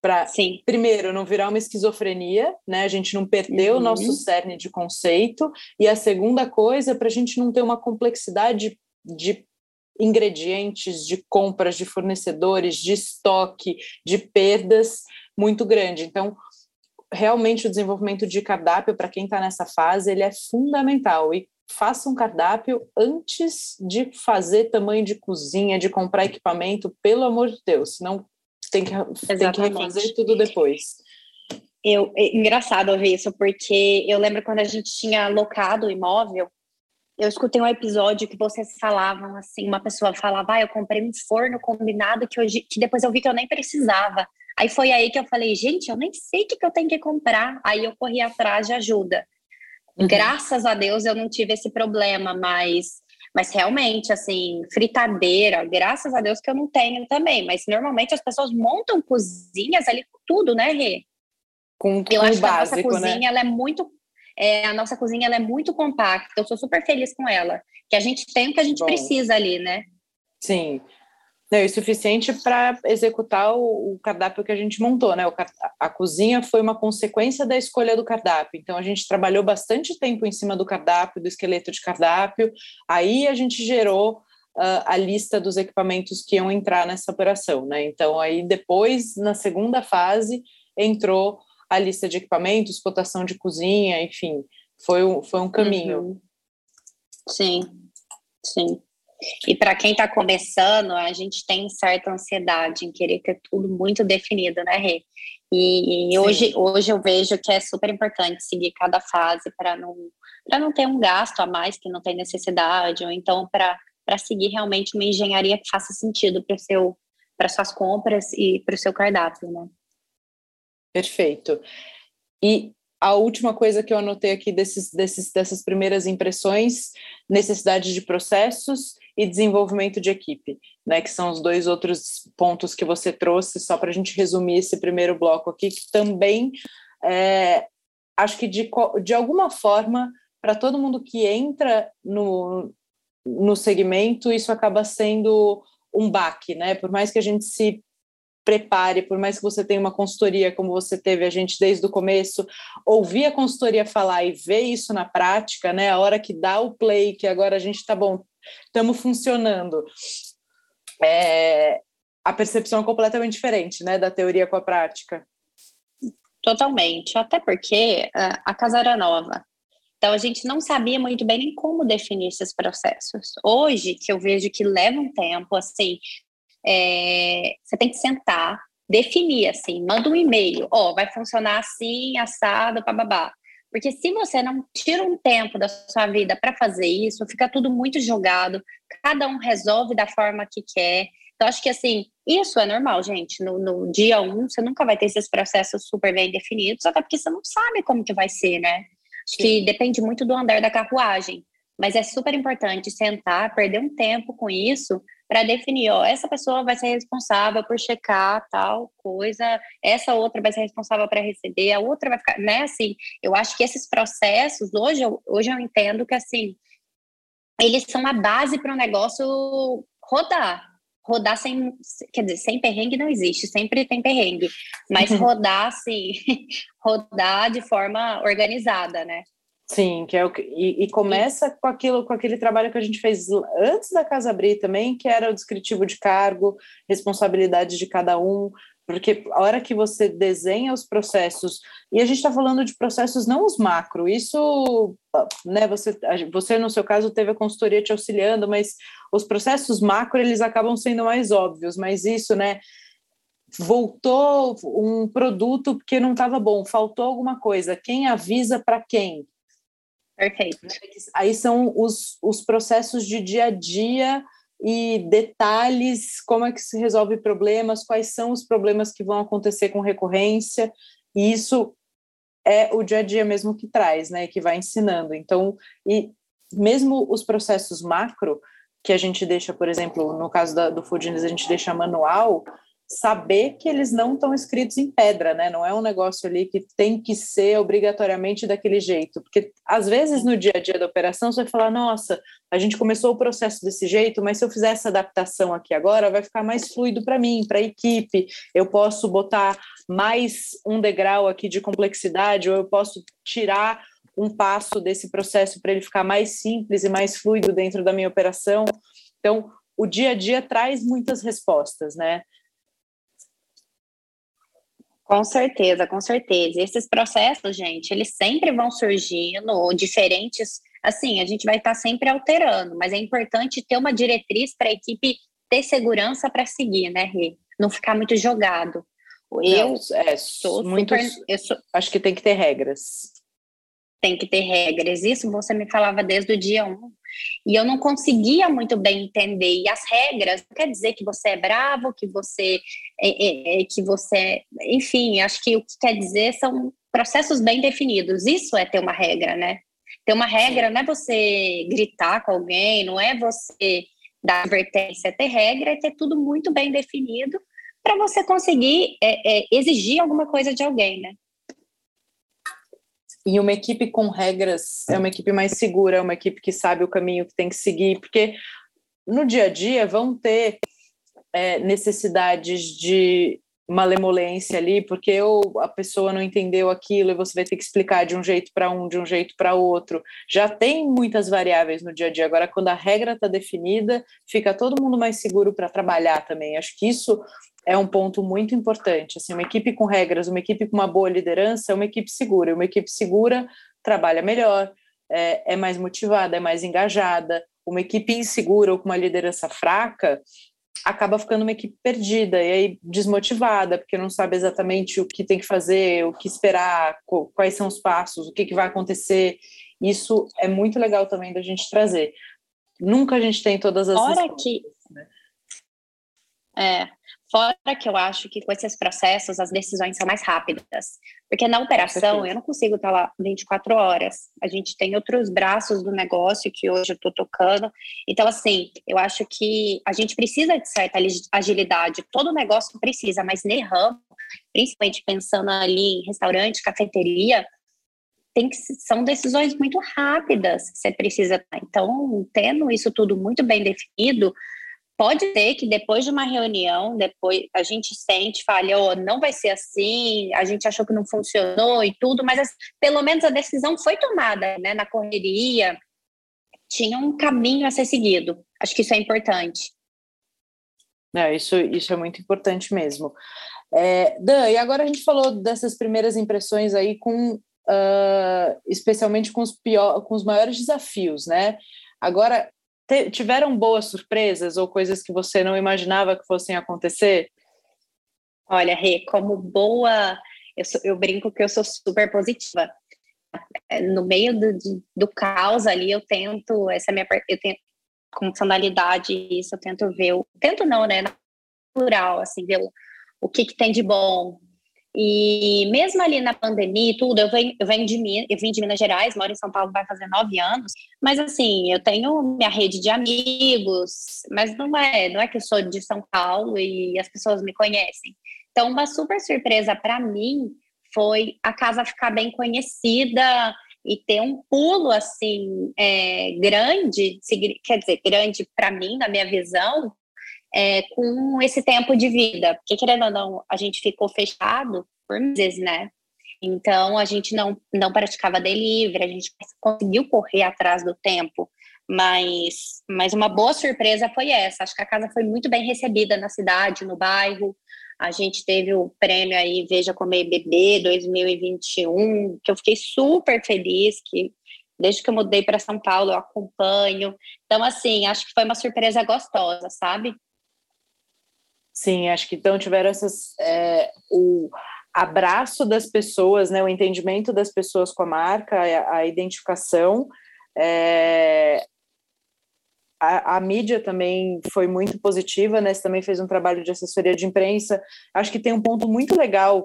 Para, primeiro, não virar uma esquizofrenia, né? A gente não perder uhum. o nosso cerne de conceito. E a segunda coisa, para a gente não ter uma complexidade de ingredientes, de compras, de fornecedores, de estoque, de perdas muito grande. Então, realmente o desenvolvimento de cardápio para quem está nessa fase ele é fundamental e faça um cardápio antes de fazer tamanho de cozinha, de comprar equipamento, pelo amor de Deus, senão tem que, tem que refazer tudo depois. Eu, é engraçado ouvir isso, porque eu lembro quando a gente tinha locado o imóvel, eu escutei um episódio que vocês falavam assim, uma pessoa falava, ah, eu comprei um forno combinado que, hoje, que depois eu vi que eu nem precisava. Aí foi aí que eu falei, gente, eu nem sei o que, que eu tenho que comprar. Aí eu corri atrás de ajuda. Uhum. Graças a Deus eu não tive esse problema, mas, mas realmente, assim, fritadeira, graças a Deus que eu não tenho também. Mas normalmente as pessoas montam cozinhas ali com tudo, né, Rê? Com, com eu acho básico, que a nossa cozinha né? ela é muito é, a nossa cozinha ela é muito compacta, eu sou super feliz com ela. Que a gente tem o que a gente Bom. precisa ali, né? Sim. Não, é suficiente para executar o, o, cardápio que a gente montou, né? O, a cozinha foi uma consequência da escolha do cardápio. Então, a gente trabalhou bastante tempo em cima do cardápio, do esqueleto de cardápio. Aí a gente gerou uh, a lista dos equipamentos que iam entrar nessa operação, né? Então, aí depois, na segunda fase, entrou a lista de equipamentos, cotação de cozinha, enfim, foi um, foi um caminho. Uhum. Sim, sim. E para quem está começando, a gente tem certa ansiedade em querer ter tudo muito definido, né, Rê? E, e hoje, hoje eu vejo que é super importante seguir cada fase para não, não ter um gasto a mais que não tem necessidade, ou então para seguir realmente uma engenharia que faça sentido para seu para suas compras e para o seu cardápio, né? Perfeito. E a última coisa que eu anotei aqui desses, desses, dessas primeiras impressões, necessidade de processos e desenvolvimento de equipe, né? Que são os dois outros pontos que você trouxe, só para a gente resumir esse primeiro bloco aqui, que também é, acho que de, de alguma forma, para todo mundo que entra no, no segmento, isso acaba sendo um baque, né? Por mais que a gente se prepare, por mais que você tenha uma consultoria como você teve a gente desde o começo, ouvir a consultoria falar e ver isso na prática, né? A hora que dá o play, que agora a gente está bom, estamos funcionando. É, a percepção é completamente diferente, né, da teoria com a prática. Totalmente, até porque a casa era nova. Então a gente não sabia muito bem nem como definir esses processos. Hoje, que eu vejo que leva um tempo, assim, é, você tem que sentar, definir, assim, manda um e-mail, ó, oh, vai funcionar assim, assado, bababá. Porque se você não tira um tempo da sua vida para fazer isso, fica tudo muito jogado, cada um resolve da forma que quer. Então, acho que assim, isso é normal, gente. No, no, dia um, você nunca vai ter esses processos super bem definidos, até porque você não sabe como que vai ser, né? Acho que depende muito do andar da carruagem. Mas é super importante sentar, perder um tempo com isso, para definir, ó, essa pessoa vai ser responsável por checar tal coisa, essa outra vai ser responsável para receber, a outra vai ficar, né, assim, eu acho que esses processos, hoje eu, hoje eu entendo que, assim, eles são a base para o negócio rodar, rodar sem, quer dizer, sem perrengue não existe, sempre tem perrengue, mas rodar, assim, (laughs) rodar de forma organizada, né? Sim, que é o que, e, e, começa com aquilo, com aquele trabalho que a gente fez antes da Casa Abrir também, que era o descritivo de cargo, responsabilidade de cada um, porque a hora que você desenha os processos, e a gente está falando de processos não os macro, isso, né, você, você no seu caso teve a consultoria te auxiliando, mas os processos macro, eles acabam sendo mais óbvios, mas isso, né, voltou um produto porque não estava bom, faltou alguma coisa, quem avisa para quem? Perfeito. Aí são os, os processos de dia a dia e detalhes, como é que se resolve problemas, quais são os problemas que vão acontecer com recorrência, e isso é o dia a dia mesmo que traz, né, que vai ensinando. Então, e mesmo os processos macro, que a gente deixa, por exemplo, no caso da, do Foodness, a gente deixa manual, saber que eles não estão escritos em pedra, né? Não é um negócio ali que tem que ser obrigatoriamente daquele jeito, porque às vezes no dia a dia da operação você vai falar, nossa, a gente começou o processo desse jeito, mas se eu fizer essa adaptação aqui agora, vai ficar mais fluido para mim, para a equipe. Eu posso botar mais um degrau aqui de complexidade, ou eu posso tirar um passo desse processo para ele ficar mais simples e mais fluido dentro da minha operação. Então, o dia a dia traz muitas respostas, né? Com certeza, com certeza. Esses processos, gente, eles sempre vão surgindo, diferentes. Assim, a gente vai estar sempre alterando, mas é importante ter uma diretriz para a equipe ter segurança para seguir, né, Rê? Não ficar muito jogado. Eu Não, é, sou muito. eu sou, acho que tem que ter regras. Tem que ter regras. Isso você me falava desde o dia 1. E eu não conseguia muito bem entender. E as regras não quer dizer que você é bravo, que você é, é, é, que você, enfim, acho que o que quer dizer são processos bem definidos. Isso é ter uma regra, né? Ter uma regra não é você gritar com alguém, não é você dar advertência, é ter regra, é ter tudo muito bem definido para você conseguir é, é, exigir alguma coisa de alguém, né? E uma equipe com regras é uma equipe mais segura, é uma equipe que sabe o caminho que tem que seguir, porque no dia a dia vão ter é, necessidades de malemolência ali, porque ou a pessoa não entendeu aquilo e você vai ter que explicar de um jeito para um, de um jeito para outro. Já tem muitas variáveis no dia a dia. Agora, quando a regra está definida, fica todo mundo mais seguro para trabalhar também. Acho que isso é um ponto muito importante. Assim, uma equipe com regras, uma equipe com uma boa liderança é uma equipe segura. Uma equipe segura trabalha melhor, é, é mais motivada, é mais engajada. Uma equipe insegura ou com uma liderança fraca acaba ficando uma equipe perdida e aí desmotivada, porque não sabe exatamente o que tem que fazer, o que esperar, quais são os passos, o que, que vai acontecer. Isso é muito legal também da gente trazer. Nunca a gente tem todas as Hora que né? É, Fora que eu acho que com esses processos as decisões são mais rápidas. Porque na operação eu não consigo estar lá 24 horas. A gente tem outros braços do negócio que hoje eu estou tocando. Então, assim, eu acho que a gente precisa de certa agilidade. Todo negócio precisa, mas nem ramo, principalmente pensando ali em restaurante, cafeteria, tem que, são decisões muito rápidas que você precisa. Então, tendo isso tudo muito bem definido, pode ser que depois de uma reunião, depois a gente sente, fala, oh, não vai ser assim, a gente achou que não funcionou e tudo, mas pelo menos a decisão foi tomada, né, na correria, tinha um caminho a ser seguido. Acho que isso é importante. É, isso, isso é muito importante mesmo. É, Dan, e agora a gente falou dessas primeiras impressões aí com uh, especialmente com os, pior, com os maiores desafios, né? Agora, tiveram boas surpresas ou coisas que você não imaginava que fossem acontecer? Olha, Rê, como boa, eu, sou, eu brinco que eu sou super positiva. É, no meio do, do caos ali, eu tento, essa é minha, eu tento, com funcionalidade, isso eu tento ver, eu, tento não, né, natural, assim, ver o, o que, que tem de bom, e mesmo ali na pandemia e tudo, eu venho, eu venho de Minas, eu vim de Minas Gerais, moro em São Paulo vai fazer nove anos, mas assim, eu tenho minha rede de amigos, mas não é, não é que eu sou de São Paulo e as pessoas me conhecem. Então, uma super surpresa para mim foi a casa ficar bem conhecida e ter um pulo assim é, grande, quer dizer, grande para mim, na minha visão, é, com esse tempo de vida, porque querendo ou não, a gente ficou fechado por meses, né? Então a gente não, não praticava delivery, a gente conseguiu correr atrás do tempo, mas, mas uma boa surpresa foi essa. Acho que a casa foi muito bem recebida na cidade, no bairro. A gente teve o prêmio aí Veja Comer Bebê 2021, que eu fiquei super feliz, que desde que eu mudei para São Paulo eu acompanho. Então, assim, acho que foi uma surpresa gostosa, sabe? Sim, acho que então tiveram essas é, o abraço das pessoas, né, o entendimento das pessoas com a marca, a, a identificação. É, a, a, mídia também foi muito positiva, né? Você também fez um trabalho de assessoria de imprensa. Acho que tem um ponto muito legal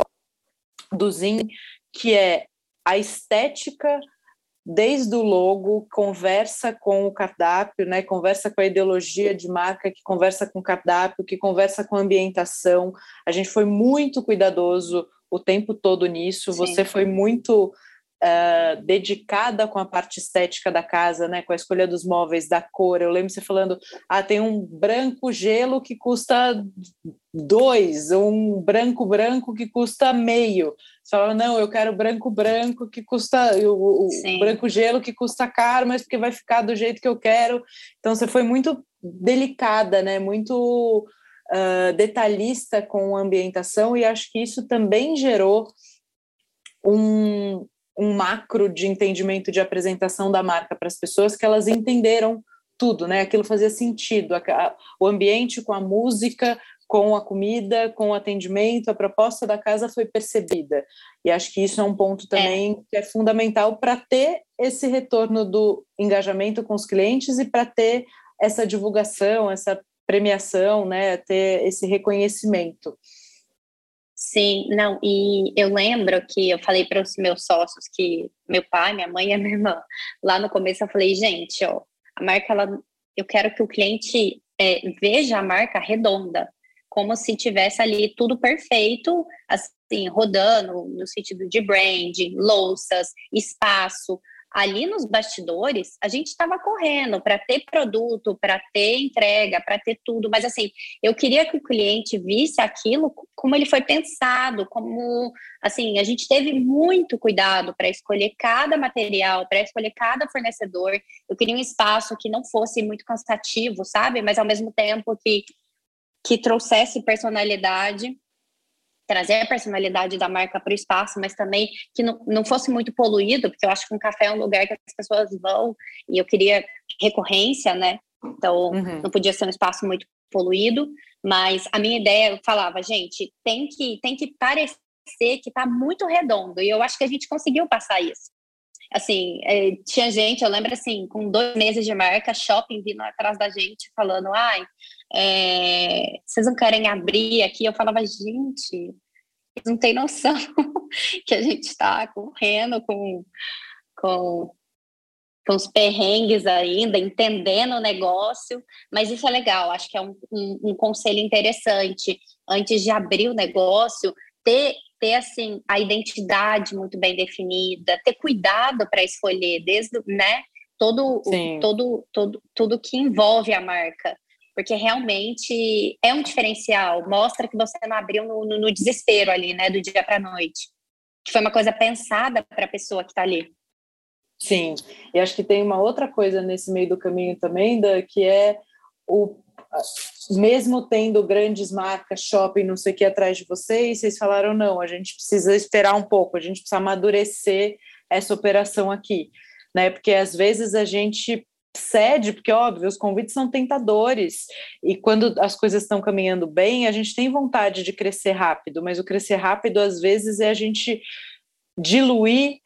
do Zin, que é a estética desde o logo, conversa com o cardápio, né? conversa com a ideologia de marca, que conversa com o cardápio, que conversa com a ambientação. A gente foi muito cuidadoso o tempo todo nisso. Sim. Você foi muito Uh, dedicada com a parte estética da casa, né, com a escolha dos móveis, da cor. Eu lembro você falando, ah, tem um branco gelo que custa dois, um branco branco que custa meio. Você fala, não, eu quero branco branco que custa, o, o branco gelo que custa caro, mas porque vai ficar do jeito que eu quero. Então você foi muito delicada, né, muito uh, detalhista com a ambientação e acho que isso também gerou um, um macro de entendimento de apresentação da marca para as pessoas que elas entenderam tudo, né? Aquilo fazia sentido, o ambiente com a música, com a comida, com o atendimento, a proposta da casa foi percebida. E acho que isso é um ponto também é. que é fundamental para ter esse retorno do engajamento com os clientes e para ter essa divulgação, essa premiação, né? Ter esse reconhecimento. Sim, não, e eu lembro que eu falei para os meus sócios que meu pai, minha mãe e minha irmã, lá no começo eu falei, gente, ó, a marca, ela, eu quero que o cliente é, veja a marca redonda, como se tivesse ali tudo perfeito, assim, rodando no sentido de branding, louças, espaço, ali nos bastidores, a gente estava correndo para ter produto, para ter entrega, para ter tudo, mas assim, eu queria que o cliente visse aquilo como ele foi pensado, como assim, a gente teve muito cuidado para escolher cada material, para escolher cada fornecedor. Eu queria um espaço que não fosse muito cansativo, sabe? Mas ao mesmo tempo que que trouxesse personalidade trazer a personalidade da marca para o espaço, mas também que não, não fosse muito poluído, porque eu acho que um café é um lugar que as pessoas vão e eu queria recorrência, né? Então, uhum. não podia ser um espaço muito poluído, mas a minha ideia, eu falava, gente, tem que, tem que parecer que está muito redondo, e eu acho que a gente conseguiu passar isso. Assim, é, tinha gente, eu lembro assim, com dois meses de marca, shopping vindo atrás da gente, falando, ai, é, vocês não querem abrir aqui? Eu falava, gente, não tem noção (laughs) que a gente está correndo com, com, com os perrengues ainda, entendendo o negócio, mas isso é legal, acho que é um, um, um conselho interessante. Antes de abrir o negócio, ter ter assim a identidade muito bem definida, ter cuidado para escolher desde, né, todo todo todo tudo que envolve a marca, porque realmente é um diferencial, mostra que você não abriu no, no, no desespero ali, né, do dia para noite, que foi uma coisa pensada para a pessoa que está ali. Sim, e acho que tem uma outra coisa nesse meio do caminho também, da, que é o mesmo tendo grandes marcas, shopping, não sei o que atrás de vocês, vocês falaram não, a gente precisa esperar um pouco, a gente precisa amadurecer essa operação aqui, né? Porque às vezes a gente cede, porque óbvio, os convites são tentadores, e quando as coisas estão caminhando bem, a gente tem vontade de crescer rápido, mas o crescer rápido às vezes é a gente diluir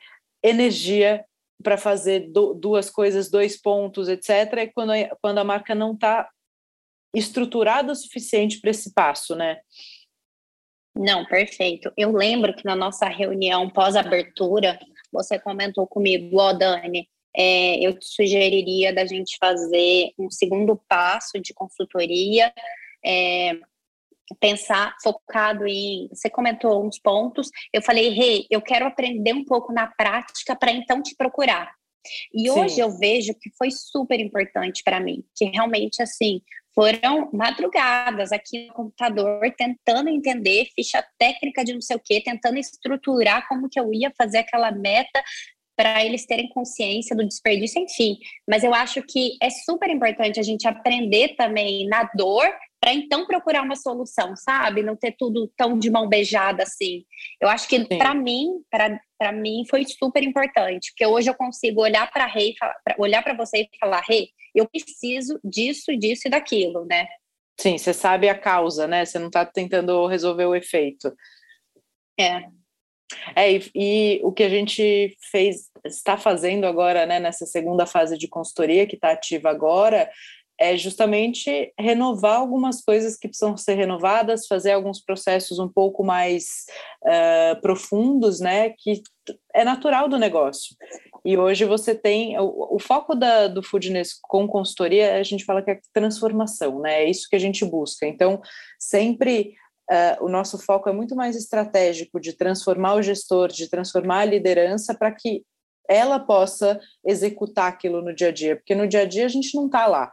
energia para fazer do, duas coisas, dois pontos, etc. E quando, quando a marca não está estruturada o suficiente para esse passo, né? Não, perfeito. Eu lembro que na nossa reunião pós-abertura, você comentou comigo, ó, oh, Dani, é, eu sugeriria da gente fazer um segundo passo de consultoria, é, pensar focado em. Você comentou uns pontos, eu falei, Rei, hey, eu quero aprender um pouco na prática para então te procurar. E Sim. hoje eu vejo que foi super importante para mim, que realmente assim foram madrugadas aqui no computador tentando entender ficha técnica de não sei o que, tentando estruturar como que eu ia fazer aquela meta para eles terem consciência do desperdício, enfim. Mas eu acho que é super importante a gente aprender também na dor para então procurar uma solução, sabe? Não ter tudo tão de mão beijada assim. Eu acho que para mim, para mim foi super importante, porque hoje eu consigo olhar para Rei, olhar para você e falar, Rei, eu preciso disso, disso e daquilo, né? Sim, você sabe a causa, né? Você não está tentando resolver o efeito. É. É, e, e, o que a gente fez, está fazendo agora, né, nessa segunda fase de consultoria que está ativa agora, é justamente renovar algumas coisas que precisam ser renovadas, fazer alguns processos um pouco mais uh, profundos, né, que é natural do negócio. E hoje você tem o, o foco da, do Foodness com consultoria, a gente fala que é transformação, né? É isso que a gente busca. Então, sempre uh, o nosso foco é muito mais estratégico de transformar o gestor, de transformar a liderança para que ela possa executar aquilo no dia a dia, porque no dia a dia a gente não está lá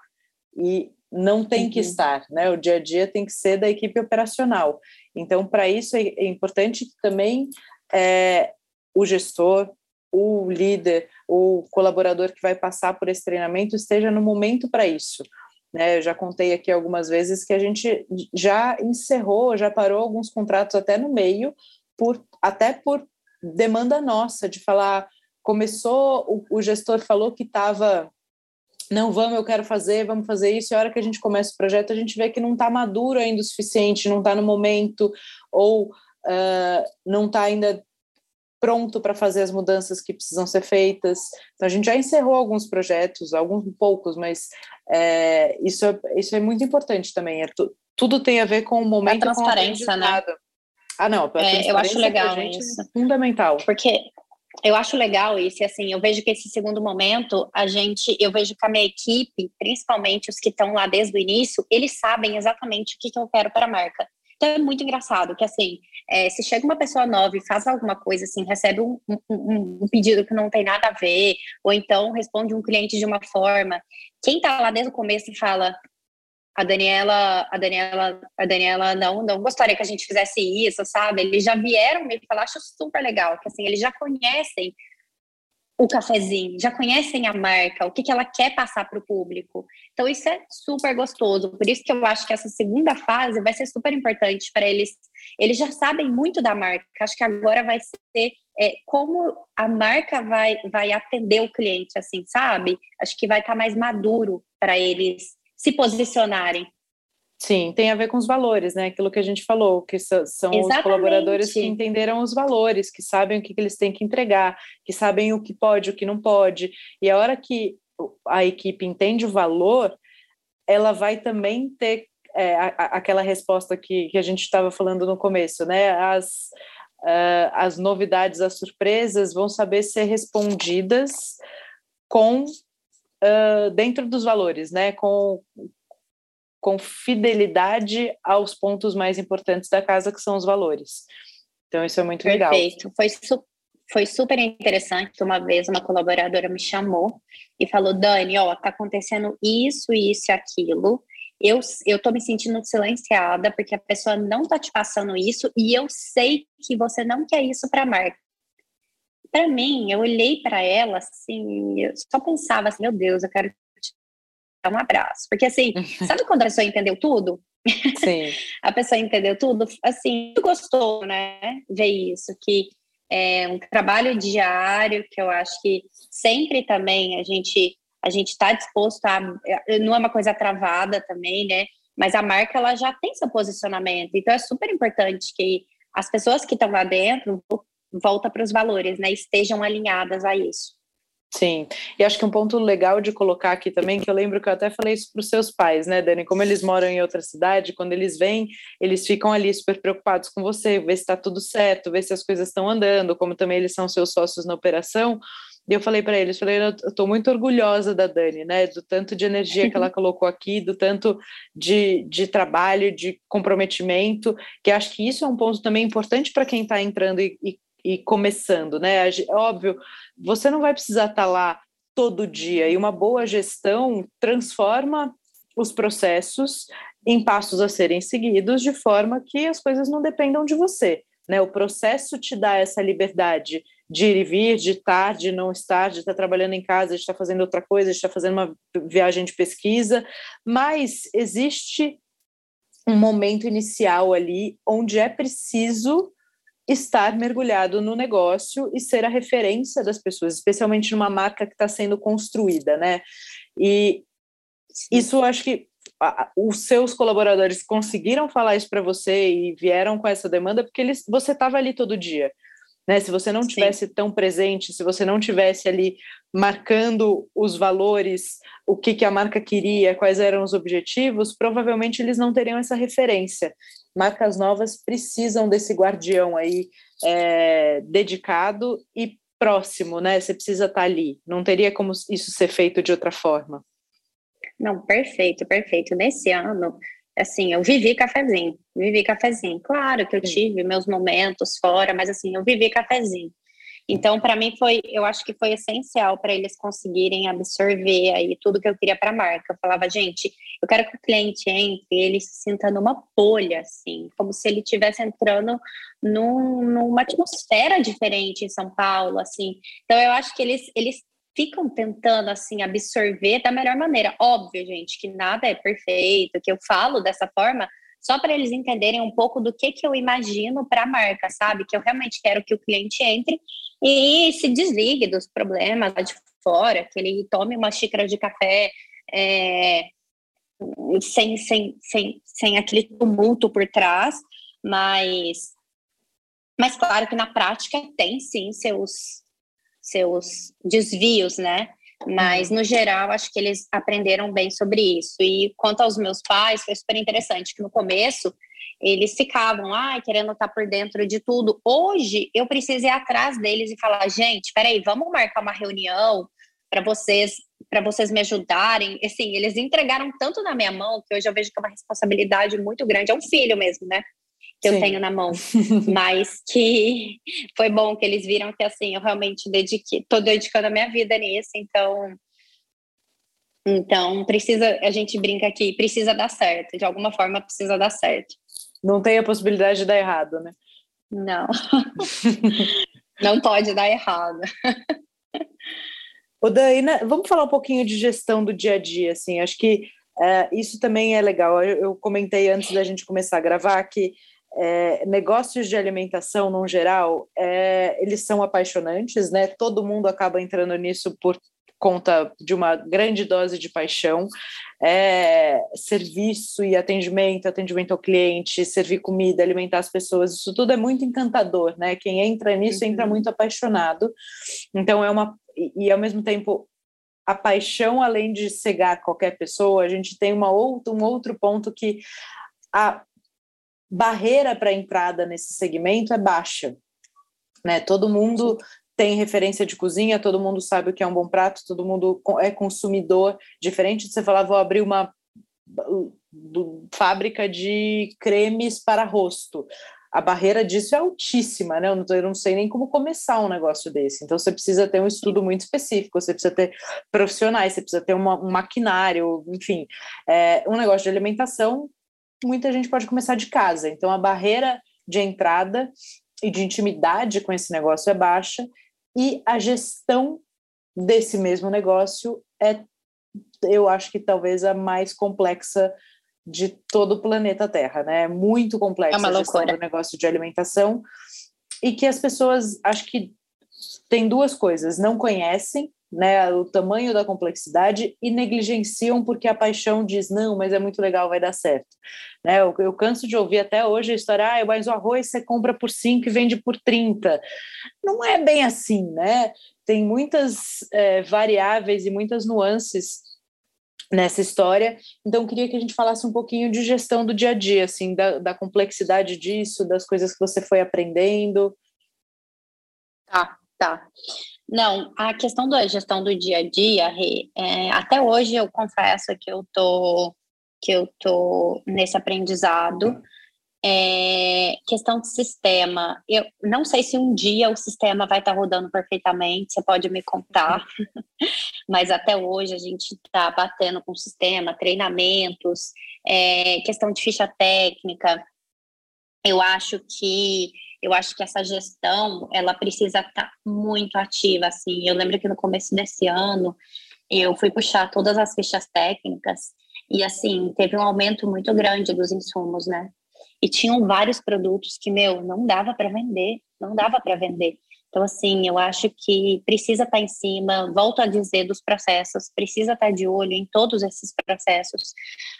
e não tem uhum. que estar, né? O dia a dia tem que ser da equipe operacional. Então, para isso é, é, importante que também é, o gestor, o líder, o colaborador que vai passar por esse treinamento esteja no momento para isso. Né, eu já contei aqui algumas vezes que a gente já encerrou, já parou alguns contratos até no meio, por, até por demanda nossa, de falar, começou, o, o gestor falou que estava não, vamos, eu quero fazer, vamos fazer isso, e a hora que a gente começa o projeto, a gente vê que não está maduro ainda o suficiente, não está no momento, ou uh, não está ainda pronto para fazer as mudanças que precisam ser feitas. Então, a gente já encerrou alguns projetos, alguns poucos, mas é, isso, é, isso é muito importante também. É tu, tudo tem a ver com o momento. A transparência, né? Ah, não, é, eu acho legal isso. É fundamental. Porque eu acho legal isso, e assim, eu vejo que esse segundo momento, a gente, eu vejo que a minha equipe, principalmente os que estão lá desde o início, eles sabem exatamente o que, que eu quero para a marca. Então é muito engraçado que assim, é, se chega uma pessoa nova e faz alguma coisa assim, recebe um, um, um, pedido que não tem nada a ver, ou então responde um cliente de uma forma, quem está lá desde o começo fala, a Daniela, a Daniela, a Daniela não, não gostaria que a gente fizesse isso, sabe? Eles já vieram me falar, acho super legal, que assim, eles já conhecem o cafezinho, já conhecem a marca, o que, que ela quer passar para o público. Então, isso é super gostoso. Por isso que eu acho que essa segunda fase vai ser super importante para eles. Eles já sabem muito da marca. Acho que agora vai ser é, como a marca vai, vai atender o cliente, assim, sabe? Acho que vai estar tá mais maduro para eles se posicionarem. Sim, tem a ver com os valores, né? Aquilo que a gente falou, que são Exatamente. os colaboradores que entenderam os valores, que sabem o que, que eles têm que entregar, que sabem o que pode, o que não pode. E a hora que a equipe entende o valor, ela vai também ter é, a, a, aquela resposta que, que a gente estava falando no começo, né? As, uh, as novidades, as surpresas vão saber ser respondidas com uh, dentro dos valores, né? Com, com fidelidade aos pontos mais importantes da casa, que são os valores. Então, isso é muito Perfeito. legal. Perfeito. Foi, su foi super interessante. Uma vez, uma colaboradora me chamou e falou: Dani, ó, tá acontecendo isso, isso e aquilo. Eu, eu tô me sentindo silenciada porque a pessoa não tá te passando isso e eu sei que você não quer isso para a marca. Para mim, eu olhei para ela assim, eu só pensava assim, meu Deus, eu quero um abraço. Porque assim, (laughs) sabe quando a pessoa entendeu tudo? Sim. (laughs) a pessoa entendeu tudo, assim, gostou, né? Ver isso, que é um trabalho diário, que eu acho que sempre também a gente a gente está disposto a é, não é uma coisa travada também, né? Mas a marca ela já tem seu posicionamento, então é super importante que as pessoas que estão lá dentro volta para os valores, né? Estejam alinhadas a isso. Sim, e acho que um ponto legal de colocar aqui também, que eu lembro que eu até falei isso para os seus pais, né, Dani? Como eles moram em outra cidade, quando eles vêm, eles ficam ali super preocupados com você, ver se está tudo certo, ver se as coisas estão andando, como também eles são seus sócios na operação. E eu falei para eles, falei, eu estou muito orgulhosa da Dani, né? Do tanto de energia que ela (laughs) colocou aqui, do tanto de, de trabalho, de comprometimento, que acho que isso é um ponto também importante para quem está entrando e, e e começando, né? Óbvio, você não vai precisar estar tá lá todo dia e uma boa gestão transforma os processos em passos a serem seguidos de forma que as coisas não dependam de você, né? O processo te dá essa liberdade de ir e vir, de estar, de não estar, de estar trabalhando em casa, de estar fazendo outra coisa, de estar fazendo uma viagem de pesquisa, mas existe um momento inicial ali onde é preciso estar mergulhado no negócio e ser a referência das pessoas, especialmente numa marca que está sendo construída, né? E isso acho que os seus colaboradores conseguiram falar isso para você e vieram com essa demanda porque eles, você estava ali todo dia. Né? Se você não tivesse tão presente, se você não tivesse ali marcando os valores, o que, que a marca queria, quais eram os objetivos, provavelmente eles não teriam essa referência marcas novas precisam desse guardião aí é, dedicado e próximo, né? Você precisa estar ali. Não teria como isso ser feito de outra forma. Não, perfeito, perfeito. Nesse ano, assim, eu vivi cafezinho, vivi cafezinho. Claro que eu tive meus momentos fora, mas assim, eu vivi cafezinho. Então, para mim foi, eu acho que foi essencial para eles conseguirem absorver aí tudo que eu queria para a marca. Eu falava, gente, eu quero que o cliente entre, ele se sinta numa bolha, assim, como se ele estivesse entrando num, numa atmosfera diferente em São Paulo, assim. Então, eu acho que eles, eles ficam tentando assim absorver da melhor maneira. Óbvio, gente, que nada é perfeito, que eu falo dessa forma, só para eles entenderem um pouco do que, que eu imagino para a marca, sabe? Que eu realmente quero que o cliente entre e se desligue dos problemas lá de fora, que ele tome uma xícara de café é, sem, sem, sem, sem aquele tumulto por trás, mas, mas claro que na prática tem sim seus, seus desvios, né? Mas, no geral, acho que eles aprenderam bem sobre isso. E quanto aos meus pais, foi super interessante que no começo eles ficavam, ah, querendo estar por dentro de tudo. Hoje, eu preciso ir atrás deles e falar, gente, peraí, vamos marcar uma reunião para vocês para vocês me ajudarem. Assim, eles entregaram tanto na minha mão que hoje eu vejo que é uma responsabilidade muito grande. É um filho mesmo, né? Que Sim. eu tenho na mão, (laughs) mas que foi bom que eles viram que assim eu realmente dediquei, tô dedicando a minha vida nisso, então então precisa, a gente brinca aqui, precisa dar certo, de alguma forma precisa dar certo. Não tem a possibilidade de dar errado, né? Não. (laughs) Não pode dar errado. O Daina, vamos falar um pouquinho de gestão do dia a dia, assim, acho que é, isso também é legal. Eu, eu, comentei antes da gente começar a gravar que é, negócios de alimentação, no geral, é, eles são apaixonantes, né? Todo mundo acaba entrando nisso por conta de uma grande dose de paixão. É, serviço e atendimento, atendimento ao cliente, servir comida, alimentar as pessoas, isso tudo é muito encantador, né? Quem entra nisso entra uhum. muito apaixonado. Então é uma e, e ao mesmo tempo a paixão, além de cegar qualquer pessoa, a gente tem uma outra, um outro ponto que a barreira para entrada nesse segmento é baixa. Né? Todo mundo tem referência de cozinha, todo mundo sabe o que é um bom prato, todo mundo é consumidor, diferente de você falar, vou abrir uma fábrica de cremes para rosto. a barreira disso é altíssima, né? Eu não, eu não, sei nem como começar um negócio desse. Então, você precisa ter um estudo muito específico, você precisa ter profissionais, você precisa ter uma, um maquinário, enfim. É, um negócio de alimentação, muita gente pode começar de casa. Então, a barreira de entrada e de intimidade com esse negócio é baixa e a gestão desse mesmo negócio é, eu acho que talvez a mais complexa de todo o planeta Terra, né? É muito complexo é a gestão do negócio de alimentação e que as pessoas, acho que tem duas coisas, não conhecem né, o tamanho da complexidade e negligenciam porque a paixão diz não, mas é muito legal, vai dar certo. Né, eu, eu canso de ouvir até hoje a história, ah, mas o arroz você compra por 5 e vende por 30. Não é bem assim, né? Tem muitas é, variáveis e muitas nuances nessa história. Então, queria que a gente falasse um pouquinho de gestão do dia a dia, assim, da, da complexidade disso, das coisas que você foi aprendendo. Tá, tá. Não, a questão da gestão do dia a dia, Rê, é, até hoje eu confesso que eu tô que eu tô nesse aprendizado. É, questão de sistema, eu não sei se um dia o sistema vai estar tá rodando perfeitamente, você pode me contar, (laughs) mas até hoje a gente está batendo com o sistema, treinamentos, é, questão de ficha técnica. Eu acho que eu acho que essa gestão ela precisa estar tá muito ativa. Assim, eu lembro que no começo desse ano eu fui puxar todas as fichas técnicas e assim teve um aumento muito grande dos insumos, né? E tinham vários produtos que, meu, não dava para vender, não dava para vender. Então, assim, eu acho que precisa estar tá em cima, volto a dizer, dos processos, precisa estar tá de olho em todos esses processos,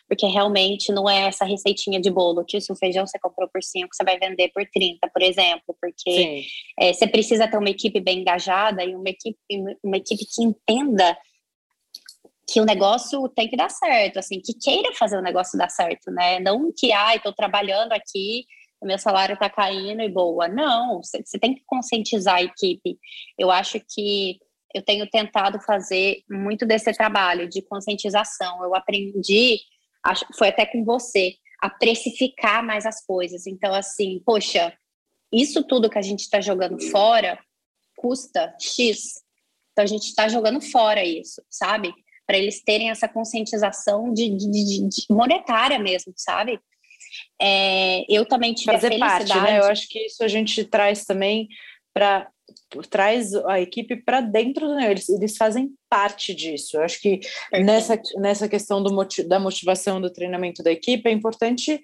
porque realmente não é essa receitinha de bolo que se o feijão você comprou por 5, você vai vender por 30, por exemplo, porque é, você precisa ter uma equipe bem engajada e uma equipe, uma equipe que entenda que o negócio tem que dar certo, assim, que queira fazer o negócio dar certo, né? Não que, ai, estou trabalhando aqui, o meu salário está caindo e boa. Não, você tem que conscientizar a equipe. Eu acho que eu tenho tentado fazer muito desse trabalho de conscientização. Eu aprendi, acho, foi até com você, a precificar mais as coisas. Então, assim, poxa, isso tudo que a gente está jogando fora custa X. Então, a gente está jogando fora isso, sabe? para eles terem essa conscientização de, de, de, de monetária mesmo, sabe? É, eu também tive Fazer a felicidade... parte, né? Eu acho que isso a gente traz também para traz a equipe para dentro do eles, eles fazem parte disso. Eu acho que nessa, nessa questão do, da motivação do treinamento da equipe é importante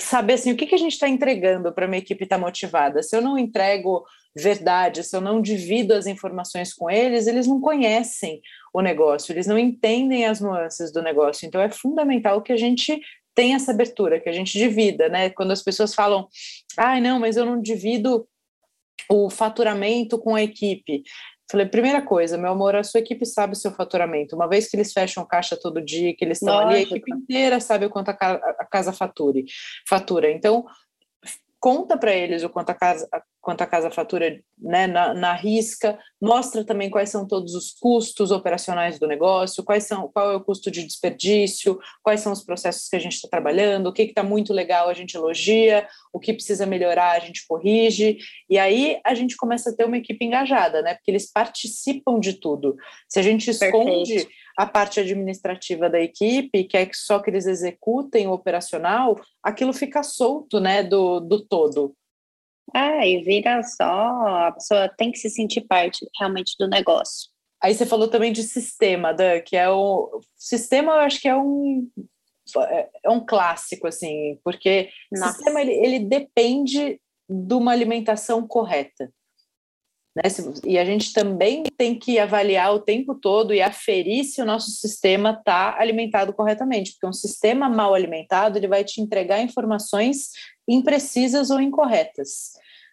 saber assim, o que, que a gente está entregando para uma equipe estar tá motivada. Se eu não entrego verdade, se eu não divido as informações com eles, eles não conhecem o negócio, eles não entendem as nuances do negócio. Então é fundamental que a gente tenha essa abertura, que a gente divida, né? Quando as pessoas falam, ai, ah, não, mas eu não divido o faturamento com a equipe. Falei, primeira coisa, meu amor, a sua equipe sabe o seu faturamento. Uma vez que eles fecham caixa todo dia, que eles estão ali, a equipe inteira sabe o quanto a, casa fature, fatura. Então, conta para eles o quanto a casa, quanto a casa fatura né, na, na, risca, mostra também quais são todos os custos operacionais do negócio, quais são, qual é o custo de desperdício, quais são os processos que a gente está trabalhando, o que está muito legal a gente elogia, o que precisa melhorar a gente corrige, e aí a gente começa a ter uma equipe engajada, né? Porque eles participam de tudo. Se a gente esconde Perfeito a parte administrativa da equipe, que é só que eles executem o operacional, aquilo fica solto, né, do, do todo. É, e vira só, a pessoa tem que se sentir parte realmente do negócio. Aí você falou também de sistema, Dan, que é o sistema, eu acho que é um é um clássico assim, porque o sistema ele, ele depende de uma alimentação correta. Né? E a gente também tem que avaliar o tempo todo e aferir se o nosso sistema está alimentado corretamente, porque um sistema mal alimentado ele vai te entregar informações imprecisas ou incorretas.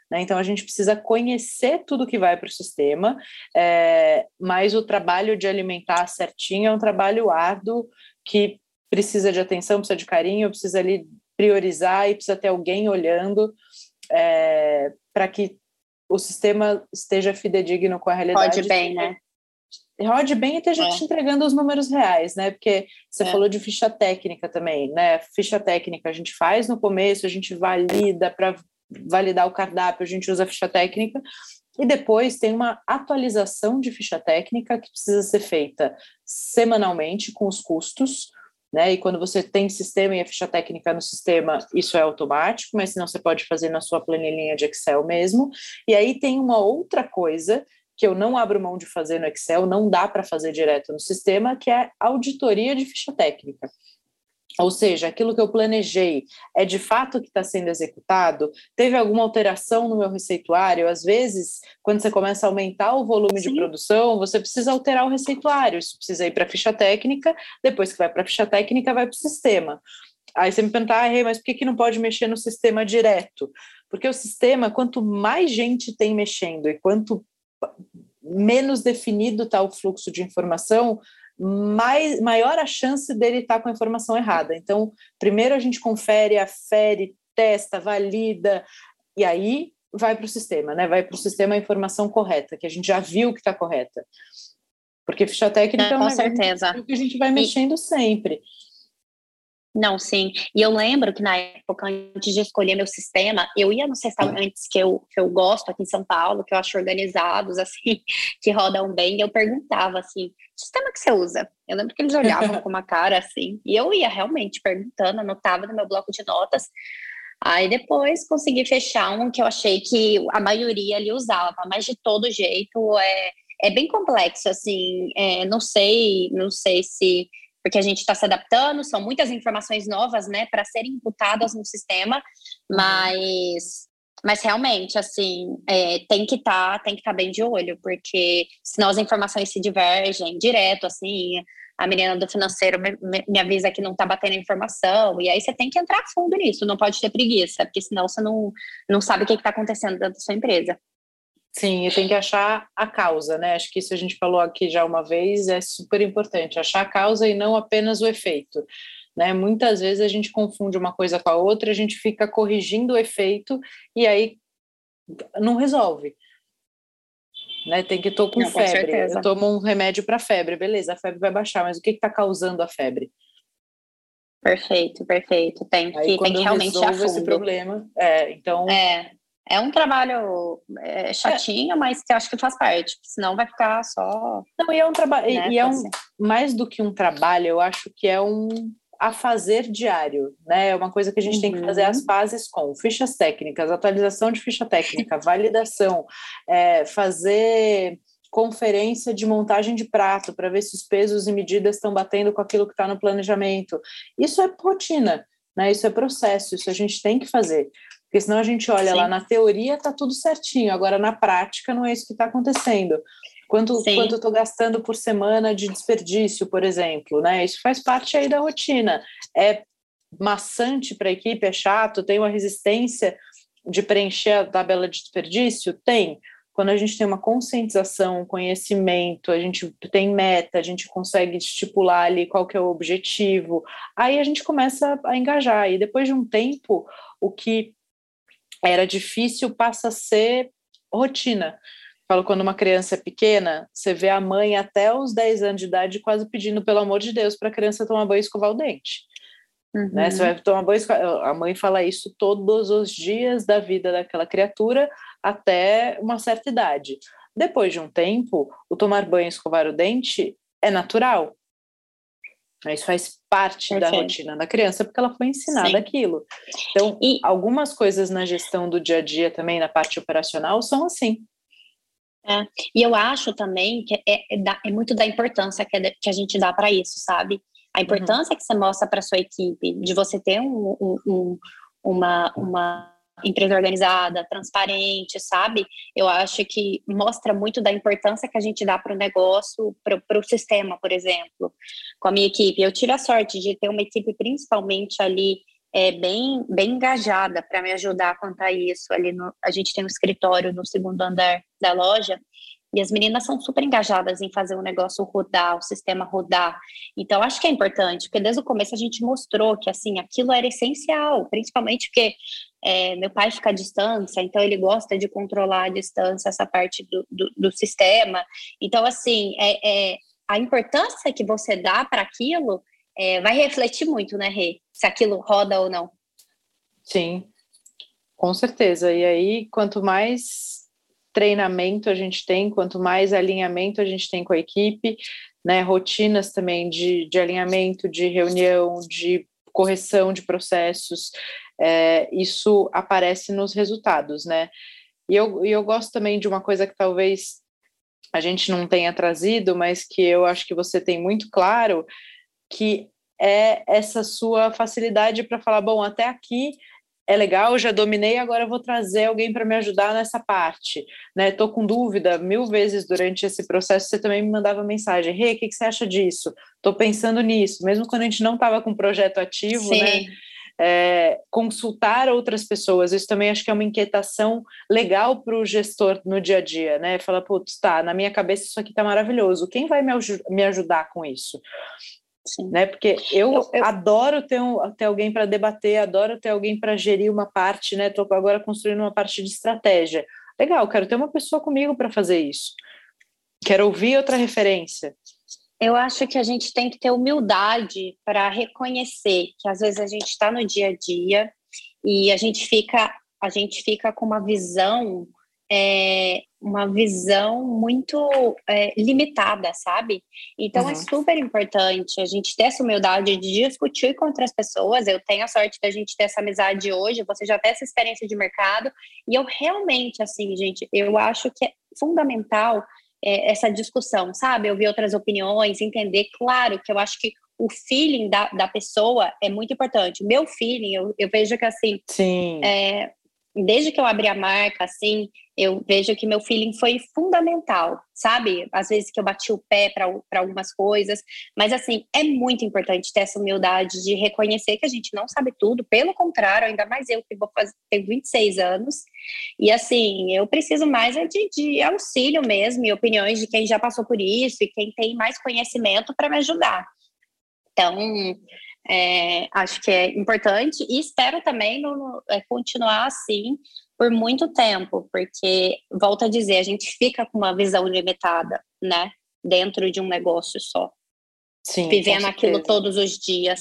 Né? Então a gente precisa conhecer tudo que vai para o sistema, é, mas o trabalho de alimentar certinho é um trabalho árduo que precisa de atenção, precisa de carinho, precisa ali priorizar e precisa ter alguém olhando é, para que o sistema esteja fidedigno com a realidade. Rode bem, né? Rode bem e esteja é. te entregando os números reais, né? Porque você é. falou de ficha técnica também, né? Ficha técnica a gente faz no começo, a gente valida para validar o cardápio, a gente usa a ficha técnica. E depois tem uma atualização de ficha técnica que precisa ser feita semanalmente com os custos, né? E quando você tem sistema e a ficha técnica no sistema, isso é automático, mas senão você pode fazer na sua planilhinha de Excel mesmo. E aí tem uma outra coisa que eu não abro mão de fazer no Excel, não dá para fazer direto no sistema, que é auditoria de ficha técnica. Ou seja, aquilo que eu planejei é de fato que está sendo executado? Teve alguma alteração no meu receituário? Às vezes, quando você começa a aumentar o volume Sim. de produção, você precisa alterar o receituário. Isso precisa ir para a ficha técnica, depois que vai para a ficha técnica, vai para o sistema. Aí você me pergunta, ah, mas por que, que não pode mexer no sistema direto? Porque o sistema, quanto mais gente tem mexendo e quanto menos definido está o fluxo de informação, mais, maior a chance dele estar tá com a informação errada. Então, primeiro a gente confere, afere, testa, valida, e aí vai para o sistema, né? Vai para o sistema a informação correta, que a gente já viu que está correta. Porque ficha técnica é, é um certeza. que a gente vai mexendo e... sempre. Não, sim. E eu lembro que na época, antes de escolher meu sistema, eu ia nos restaurantes que eu, que eu gosto aqui em São Paulo, que eu acho organizados, (laughs) assim, que rodam bem, e eu perguntava assim, sistema que você usa? Eu lembro que eles olhavam (laughs) com uma cara assim, e eu ia realmente perguntando, anotava no meu bloco de notas. Aí depois consegui fechar um que eu achei que a maioria ali usava, mas de todo jeito é, é bem complexo, assim, é, não sei, não sei se porque a gente está se adaptando, são muitas informações novas, né, para serem imputadas no sistema, uhum. mas mas realmente, assim, é, tem que estar, tá, tem que estar tá bem de olho, porque senão as informações se divergem direto, assim, a menina do financeiro me, me, me avisa que não está batendo informação, e aí você tem que entrar fundo nisso, não pode ter preguiça, porque senão você não, não sabe o que está acontecendo dentro da sua empresa. Sim, e tem que achar a causa, né? Acho que isso a gente falou aqui já uma vez, é super importante, achar a causa e não apenas o efeito. Né? Muitas vezes a gente confunde uma coisa com a outra, a gente fica corrigindo o efeito e aí não resolve. Né? Tem que tô com não, febre, com eu tomo um remédio para febre, beleza, a febre vai baixar, mas o que está causando a febre? Perfeito, perfeito. Tem que, aí, tem que realmente achar esse problema. É, então. É. É um trabalho é, chatinho, é. mas que acho que faz parte, senão vai ficar só. Não, e é um trabalho. Né, e é um, mais do que um trabalho, eu acho que é um a fazer diário, né? É uma coisa que a gente uhum. tem que fazer as fases uhum. com fichas técnicas, atualização de ficha técnica, (laughs) validação, é, fazer conferência de montagem de prato para ver se os pesos e medidas estão batendo com aquilo que está no planejamento. Isso é rotina, né? Isso é processo, isso a gente tem que fazer. Porque senão a gente olha Sim. lá na teoria, está tudo certinho, agora na prática não é isso que está acontecendo. Quanto, quanto eu estou gastando por semana de desperdício, por exemplo, né? Isso faz parte aí da rotina. É maçante para a equipe, é chato, tem uma resistência de preencher a tabela de desperdício? Tem. Quando a gente tem uma conscientização, um conhecimento, a gente tem meta, a gente consegue estipular ali qual que é o objetivo, aí a gente começa a engajar. E depois de um tempo, o que era difícil passa a ser rotina. Falo, quando uma criança é pequena, você vê a mãe até os 10 anos de idade quase pedindo, pelo amor de Deus, para a criança tomar banho e escovar o dente. Uhum. Né? Você vai tomar banho, a mãe fala isso todos os dias da vida daquela criatura até uma certa idade. Depois de um tempo, o tomar banho e escovar o dente é natural. Isso faz parte Perfeito. da rotina da criança, porque ela foi ensinada Sim. aquilo. Então, e... algumas coisas na gestão do dia a dia também, na parte operacional, são assim. É, e eu acho também que é, é, é muito da importância que, é que a gente dá para isso, sabe? A importância uhum. que você mostra para sua equipe de você ter um, um, um, uma, uma empresa organizada, transparente, sabe? Eu acho que mostra muito da importância que a gente dá para o negócio, para o sistema, por exemplo, com a minha equipe. Eu tive a sorte de ter uma equipe principalmente ali é, bem, bem engajada para me ajudar quanto a isso. Ali no, a gente tem um escritório no segundo andar da loja e as meninas são super engajadas em fazer o negócio rodar, o sistema rodar. Então, acho que é importante, porque desde o começo a gente mostrou que, assim, aquilo era essencial, principalmente porque é, meu pai fica à distância, então ele gosta de controlar a distância, essa parte do, do, do sistema. Então, assim, é, é, a importância que você dá para aquilo é, vai refletir muito, né, Rê? Se aquilo roda ou não. Sim. Com certeza. E aí, quanto mais treinamento a gente tem, quanto mais alinhamento a gente tem com a equipe, né, rotinas também de, de alinhamento, de reunião, de correção de processos, é, isso aparece nos resultados, né? E eu, e eu gosto também de uma coisa que talvez a gente não tenha trazido, mas que eu acho que você tem muito claro, que é essa sua facilidade para falar, bom, até aqui é legal, já dominei, agora vou trazer alguém para me ajudar nessa parte, né? Tô com dúvida, mil vezes durante esse processo você também me mandava mensagem, Rê, hey, o que, que, você acha disso? Tô pensando nisso, mesmo quando a gente não estava com projeto ativo, né? Sim. né? É, consultar outras pessoas, isso também acho que é uma inquietação legal para o gestor no dia a dia, né? Fala, putz, tá, na minha cabeça isso aqui tá maravilhoso, quem vai me, me ajudar com isso? Sim. Né? Porque eu, eu, eu, adoro ter, um, ter alguém para debater, adoro ter alguém para gerir uma parte, né? Estou agora construindo uma parte de estratégia. Legal, quero ter uma pessoa comigo para fazer isso. Quero ouvir outra referência. Eu acho que a gente tem que ter humildade para reconhecer que às vezes a gente está no dia a dia e a gente fica a gente fica com uma visão é, uma visão muito é, limitada, sabe? Então é uhum. é super importante a gente ter essa humildade de discutir com outras pessoas. Eu tenho a sorte da gente ter essa amizade hoje, você já tem essa experiência de mercado, e eu realmente, assim, gente, eu acho que é fundamental é, essa discussão, sabe? Ouvir outras opiniões, entender, claro, que eu acho que o feeling da, da pessoa é muito importante. Meu feeling, eu, eu vejo que assim, Sim. É, desde que eu abri a marca, assim, eu vejo que meu feeling foi fundamental, sabe? Às vezes que eu bati o pé para algumas coisas, mas assim, é muito importante ter essa humildade de reconhecer que a gente não sabe tudo, pelo contrário, ainda mais eu que vou fazer, tenho 26 anos, e assim, eu preciso mais é de, de auxílio mesmo e opiniões de quem já passou por isso e quem tem mais conhecimento para me ajudar. Então, é, acho que é importante e espero também no, no, é, continuar assim por muito tempo, porque, volto a dizer, a gente fica com uma visão limitada, né? Dentro de um negócio só. Sim, vivendo aquilo todos os dias.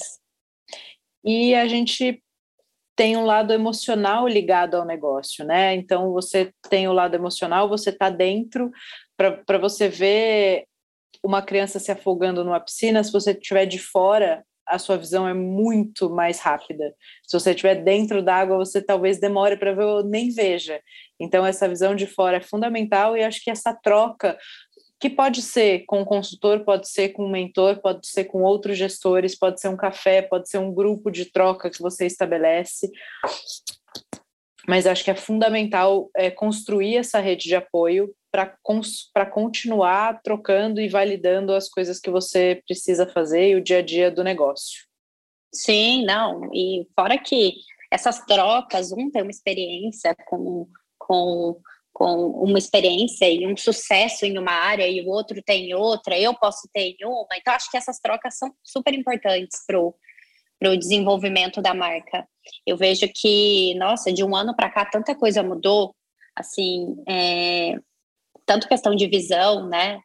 E a gente tem um lado emocional ligado ao negócio, né? Então você tem o lado emocional, você está dentro para você ver uma criança se afogando numa piscina, se você estiver de fora, a sua visão é muito mais rápida. Se você estiver dentro d'água, você talvez demore para ver ou nem veja. Então, essa visão de fora é fundamental e acho que essa troca, que pode ser com um consultor, pode ser com um mentor, pode ser com outros gestores, pode ser um café, pode ser um grupo de troca que você estabelece. Mas acho que é fundamental é, construir essa rede de apoio para continuar trocando e validando as coisas que você precisa fazer e o dia a dia do negócio. Sim, não. E fora que essas trocas, um tem uma experiência com, com, com uma experiência e um sucesso em uma área e o outro tem outra, eu posso ter em uma. Então, acho que essas trocas são super importantes para o desenvolvimento da marca. Eu vejo que, nossa, de um ano para cá, tanta coisa mudou. Assim, é, tanto questão de visão, né,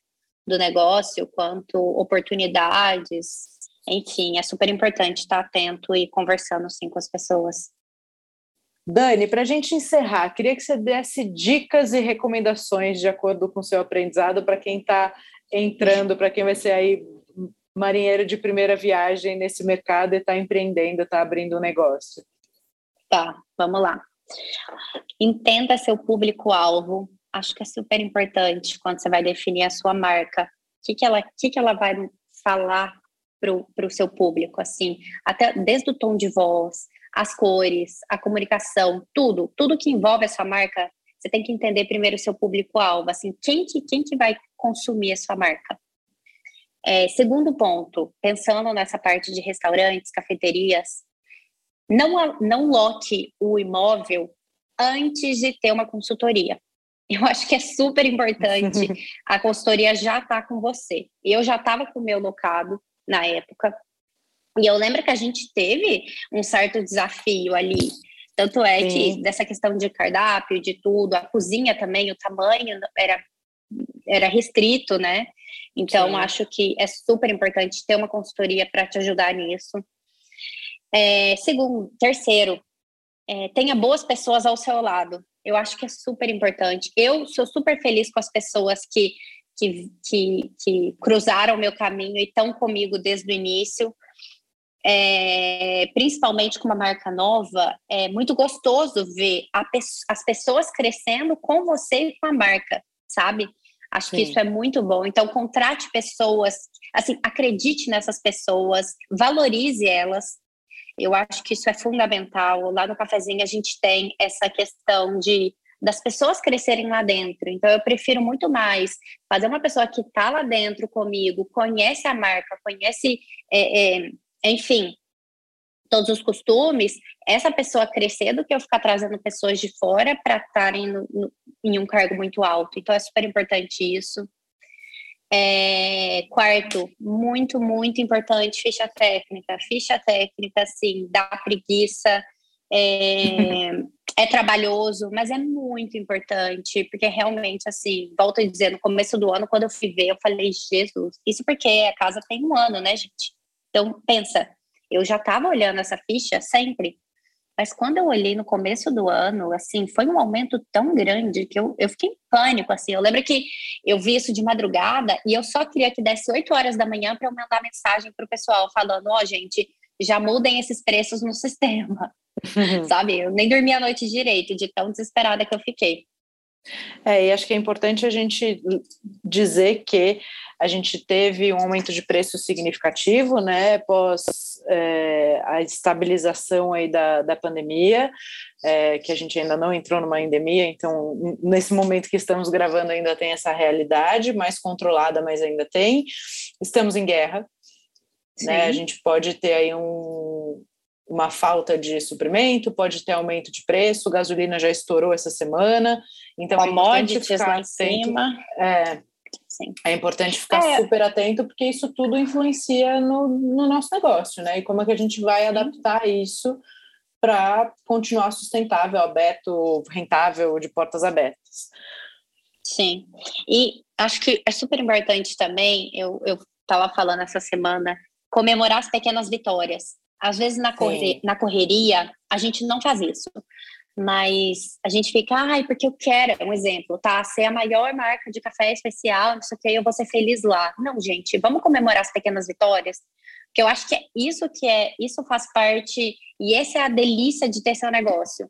do negócio, quanto oportunidades. Enfim, é super importante estar atento e conversando sim com as pessoas. Dani, para a gente encerrar, queria que você desse dicas e recomendações de acordo com o seu aprendizado para quem está entrando, para quem vai ser aí marinheiro de primeira viagem nesse mercado e está empreendendo, está abrindo um negócio. Tá, vamos lá. Entenda seu público-alvo, acho que é super importante quando você vai definir a sua marca. O que, que, ela, que, que ela vai falar para o seu público, assim, até desde o tom de voz, as cores, a comunicação, tudo, tudo que envolve a sua marca, você tem que entender primeiro o seu público-alvo, assim, quem que, quem que vai consumir a sua marca. É, segundo ponto, pensando nessa parte de restaurantes, cafeterias, não, não lote o imóvel antes de ter uma consultoria. (laughs) Eu acho que é super importante (laughs) a consultoria já estar tá com você. Eu já estava com o meu locado na época. E eu lembro que a gente teve um certo desafio ali. Tanto é Sim. que dessa questão de cardápio, de tudo, a cozinha também, o tamanho era, era restrito, né? Então, Sim. acho que é super importante ter uma consultoria para te ajudar nisso. É, segundo, terceiro, é, tenha boas pessoas ao seu lado. Eu acho que é super importante. Eu sou super feliz com as pessoas que, que, que, que cruzaram o meu caminho e estão comigo desde o início. É, principalmente com uma marca nova, é muito gostoso ver as pessoas crescendo com você e com a marca, sabe? Acho Sim. que isso é muito bom. Então, contrate pessoas, assim, acredite nessas pessoas, valorize elas. Eu acho que isso é fundamental. Lá no cafezinho a gente tem essa questão de das pessoas crescerem lá dentro. Então, eu prefiro muito mais fazer uma pessoa que está lá dentro comigo, conhece a marca, conhece, é, é, enfim, todos os costumes, essa pessoa crescer do que eu ficar trazendo pessoas de fora para estarem em um cargo muito alto. Então, é super importante isso. É, quarto, muito, muito importante, ficha técnica. Ficha técnica, assim, dá preguiça, é, (laughs) é trabalhoso, mas é muito importante, porque realmente, assim, volto a dizer, no começo do ano, quando eu fui ver, eu falei, Jesus, isso porque a casa tem um ano, né, gente? Então, pensa, eu já estava olhando essa ficha sempre, mas quando eu olhei no começo do ano, assim, foi um aumento tão grande que eu, eu fiquei em pânico, assim. Eu lembro que eu vi isso de madrugada e eu só queria que desse 8 horas da manhã para eu mandar mensagem para o pessoal falando, ó, oh, gente, já mudem esses preços no (laughs) sistema. Uhum. (laughs) Sabe? Eu nem dormi a noite direito, de tão desesperada que eu fiquei. É, e acho que é importante a gente dizer que a gente teve um aumento de preço significativo, né, após é, a estabilização aí da, da pandemia, é, que a gente ainda não entrou numa endemia, então nesse momento que estamos gravando ainda tem essa realidade, mais controlada, mas ainda tem. Estamos em guerra, né, a gente pode ter aí um, uma falta de suprimento, pode ter aumento de preço, gasolina já estourou essa semana, então é Commodities lá em cima. É, Sim. é importante ficar é. super atento, porque isso tudo influencia no, no nosso negócio, né? E como é que a gente vai adaptar isso para continuar sustentável, aberto, rentável, de portas abertas. Sim, e acho que é super importante também, eu estava falando essa semana, comemorar as pequenas vitórias. Às vezes na, corre, na correria a gente não faz isso, mas a gente fica, ai, porque eu quero, um exemplo, tá? Ser a maior marca de café especial, não sei o que, eu vou ser feliz lá. Não, gente, vamos comemorar as pequenas vitórias, porque eu acho que é isso que é, isso faz parte, e essa é a delícia de ter seu negócio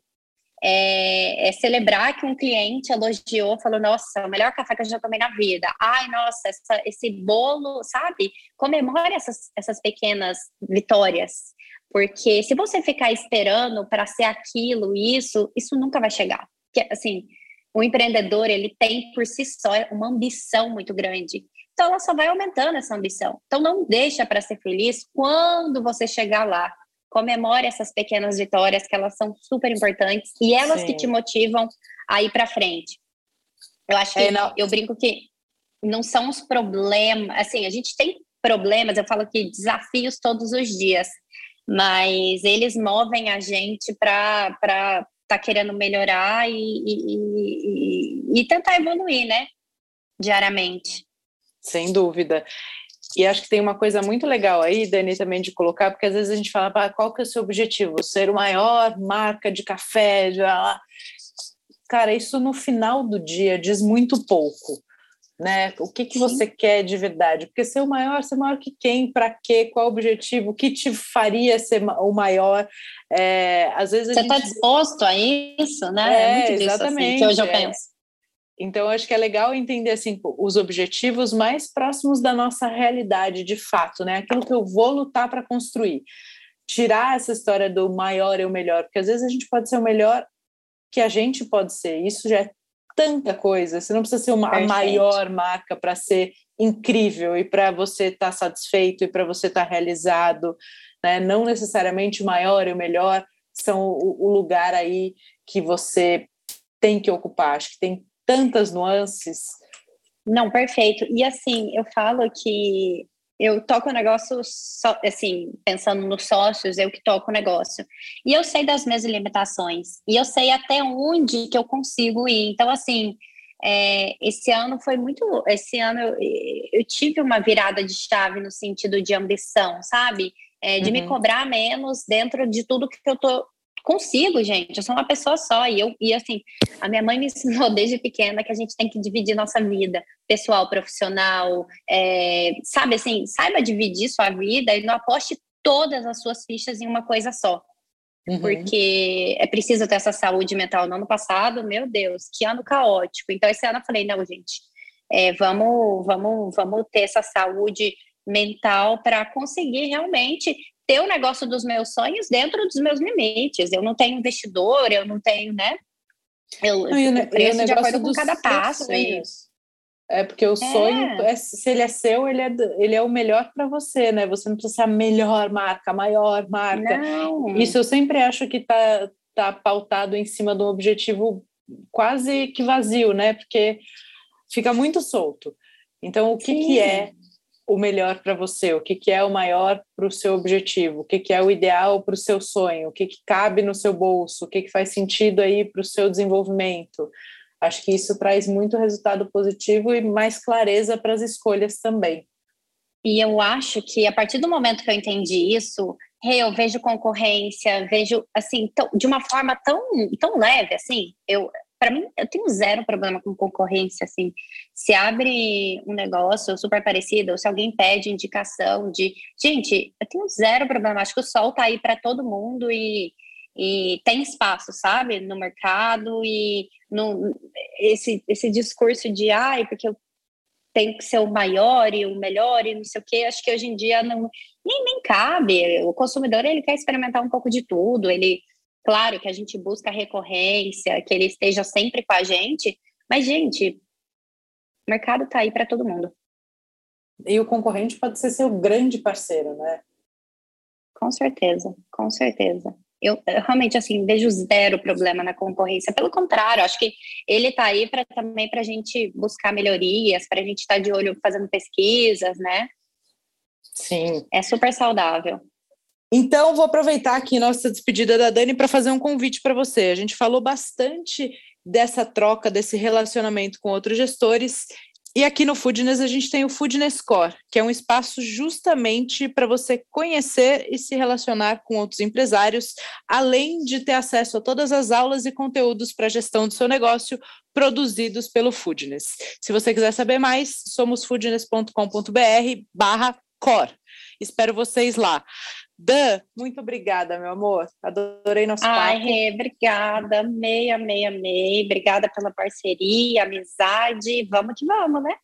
é, é, celebrar que um cliente elogiou, falou, nossa, o melhor café que eu já tomei na vida. Ai, nossa, essa, esse bolo, sabe? Comemore essas, essas pequenas vitórias. Porque se você ficar esperando para ser aquilo, isso, isso nunca vai chegar. Porque, assim, o empreendedor, ele tem por si só uma ambição muito grande. Então, ela só vai aumentando essa ambição. Então, não deixa para ser feliz quando você chegar lá comemore essas pequenas vitórias, que elas são super importantes e elas Sim. que te motivam a ir para frente. Eu acho que é, eu brinco que não são os problemas, assim, a gente tem problemas, eu falo que desafios todos os dias, mas eles movem a gente para estar tá querendo melhorar e, e, e, e tentar evoluir, né? Diariamente. Sem dúvida. E acho que tem uma coisa muito legal aí, Dani, também de colocar, porque às vezes a gente fala, ah, qual que é o seu objetivo? Ser o maior marca de café, de lá. Cara, isso no final do dia diz muito pouco. Né? O que, que você quer de verdade? Porque ser o maior, ser maior que quem, para quê, qual o objetivo, o que te faria ser o maior? É, às vezes você está gente... disposto a isso, né? É, é muito exatamente. Assim, que hoje eu é. Então, acho que é legal entender assim os objetivos mais próximos da nossa realidade, de fato, né? Aquilo que eu vou lutar para construir. Tirar essa história do maior e o melhor, porque às vezes a gente pode ser o melhor que a gente pode ser. Isso já é tanta coisa. Você não precisa ser uma a maior marca para ser incrível e para você estar tá satisfeito e para você estar tá realizado, né? Não necessariamente o maior e o melhor são o, o lugar aí que você tem que ocupar. Acho que tem tantas nuances. Não, perfeito. E assim, eu falo que eu toco o negócio, só, assim, pensando nos sócios, eu que toco o negócio. E eu sei das minhas limitações. E eu sei até onde que eu consigo ir. Então, assim, é, esse ano foi muito. Esse ano eu, eu, tive uma virada de chave no sentido de ambição, sabe? É, de uhum. me cobrar menos dentro de tudo que eu tô consigo, gente. Eu sou uma pessoa só. E eu, e assim, a minha mãe me ensinou (laughs) desde pequena que a gente tem que dividir nossa vida pessoal, profissional, é, sabe assim, saiba dividir sua vida e não aposte todas as suas fichas em uma coisa só. Uhum. Porque é preciso ter essa saúde mental. No ano passado, meu Deus, que ano caótico. Então, esse ano eu falei, não, gente, é, vamos, vamos, vamos ter essa saúde mental para conseguir realmente ter o negócio dos meus sonhos dentro dos meus limites. Eu não tenho investidor, eu não tenho, né? Eu, não, eu preço de acordo com cada passo. É porque o é. sonho, é, se ele é seu, ele é, ele é o melhor para você, né? Você não precisa ser a melhor marca, a maior marca. Não. Isso eu sempre acho que está tá pautado em cima de um objetivo quase que vazio, né? Porque fica muito solto. Então, o que, que é o melhor para você, o que, que é o maior para o seu objetivo, o que, que é o ideal para o seu sonho, o que, que cabe no seu bolso, o que, que faz sentido aí para o seu desenvolvimento. Acho que isso traz muito resultado positivo e mais clareza para as escolhas também. E eu acho que a partir do momento que eu entendi isso, eu vejo concorrência, vejo assim, de uma forma tão, tão leve, assim, eu para mim, eu tenho zero problema com concorrência, assim. Se abre um negócio super parecido, ou se alguém pede indicação de. Gente, eu tenho zero problema. Acho que o sol tá aí para todo mundo e, e tem espaço, sabe? No mercado e no, esse, esse discurso de ai, porque eu tenho que ser o maior e o melhor e não sei o quê, acho que hoje em dia não, nem, nem cabe. O consumidor ele quer experimentar um pouco de tudo, ele Claro que a gente busca recorrência, que ele esteja sempre com a gente, mas, gente, o mercado está aí para todo mundo. E o concorrente pode ser seu grande parceiro, né? Com certeza, com certeza. Eu, eu realmente assim vejo zero problema na concorrência. Pelo contrário, acho que ele está aí para também para a gente buscar melhorias, para a gente estar tá de olho fazendo pesquisas, né? Sim. É super saudável. Então, vou aproveitar aqui nossa despedida da Dani para fazer um convite para você. A gente falou bastante dessa troca, desse relacionamento com outros gestores. E aqui no Foodness a gente tem o Foodness Core, que é um espaço justamente para você conhecer e se relacionar com outros empresários, além de ter acesso a todas as aulas e conteúdos para a gestão do seu negócio produzidos pelo Foodness. Se você quiser saber mais, somos foodness.com.br barra core. Espero vocês lá. Dan, muito obrigada, meu amor. Adorei nosso Ai, papo. Rê, obrigada. Amei, amei, amei. Obrigada pela parceria, amizade. Vamos que vamos, né?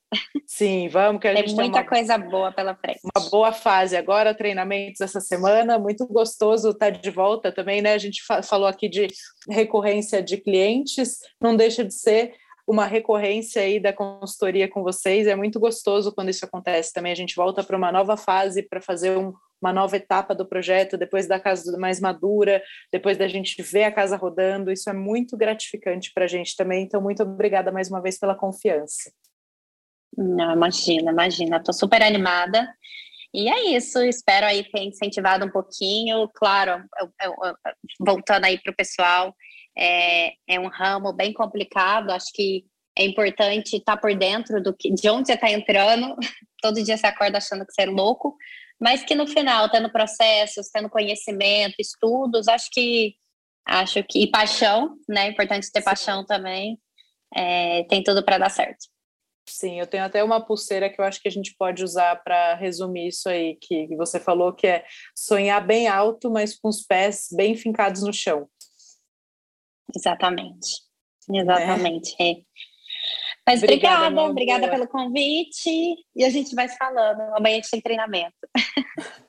Sim, vamos, que a tem gente muita tem uma, coisa boa pela frente. Uma boa fase agora, treinamentos essa semana. Muito gostoso estar de volta também, né? A gente falou aqui de recorrência de clientes, não deixa de ser uma recorrência aí da consultoria com vocês. É muito gostoso quando isso acontece também. A gente volta para uma nova fase para fazer um, uma nova etapa do projeto, depois da casa mais madura, depois da gente ver a casa rodando. Isso é muito gratificante para a gente também. Então, muito obrigada mais uma vez pela confiança. Não, imagina, imagina. Estou super animada. E é isso, espero aí ter incentivado um pouquinho. Claro, eu, eu, eu, voltando aí para o pessoal, é, é um ramo bem complicado, acho que é importante estar por dentro do que, de onde você está entrando. (laughs) Todo dia você acorda achando que você é louco, mas que no final, tendo processos, tendo conhecimento, estudos, acho que acho que e paixão, né? É importante ter Sim. paixão também. É, tem tudo para dar certo. Sim, eu tenho até uma pulseira que eu acho que a gente pode usar para resumir isso aí que, que você falou, que é sonhar bem alto, mas com os pés bem fincados no chão. Exatamente. Exatamente. É. Mas obrigada, obrigada, obrigada pelo convite e a gente vai se falando. Amanhã a gente tem treinamento. (laughs)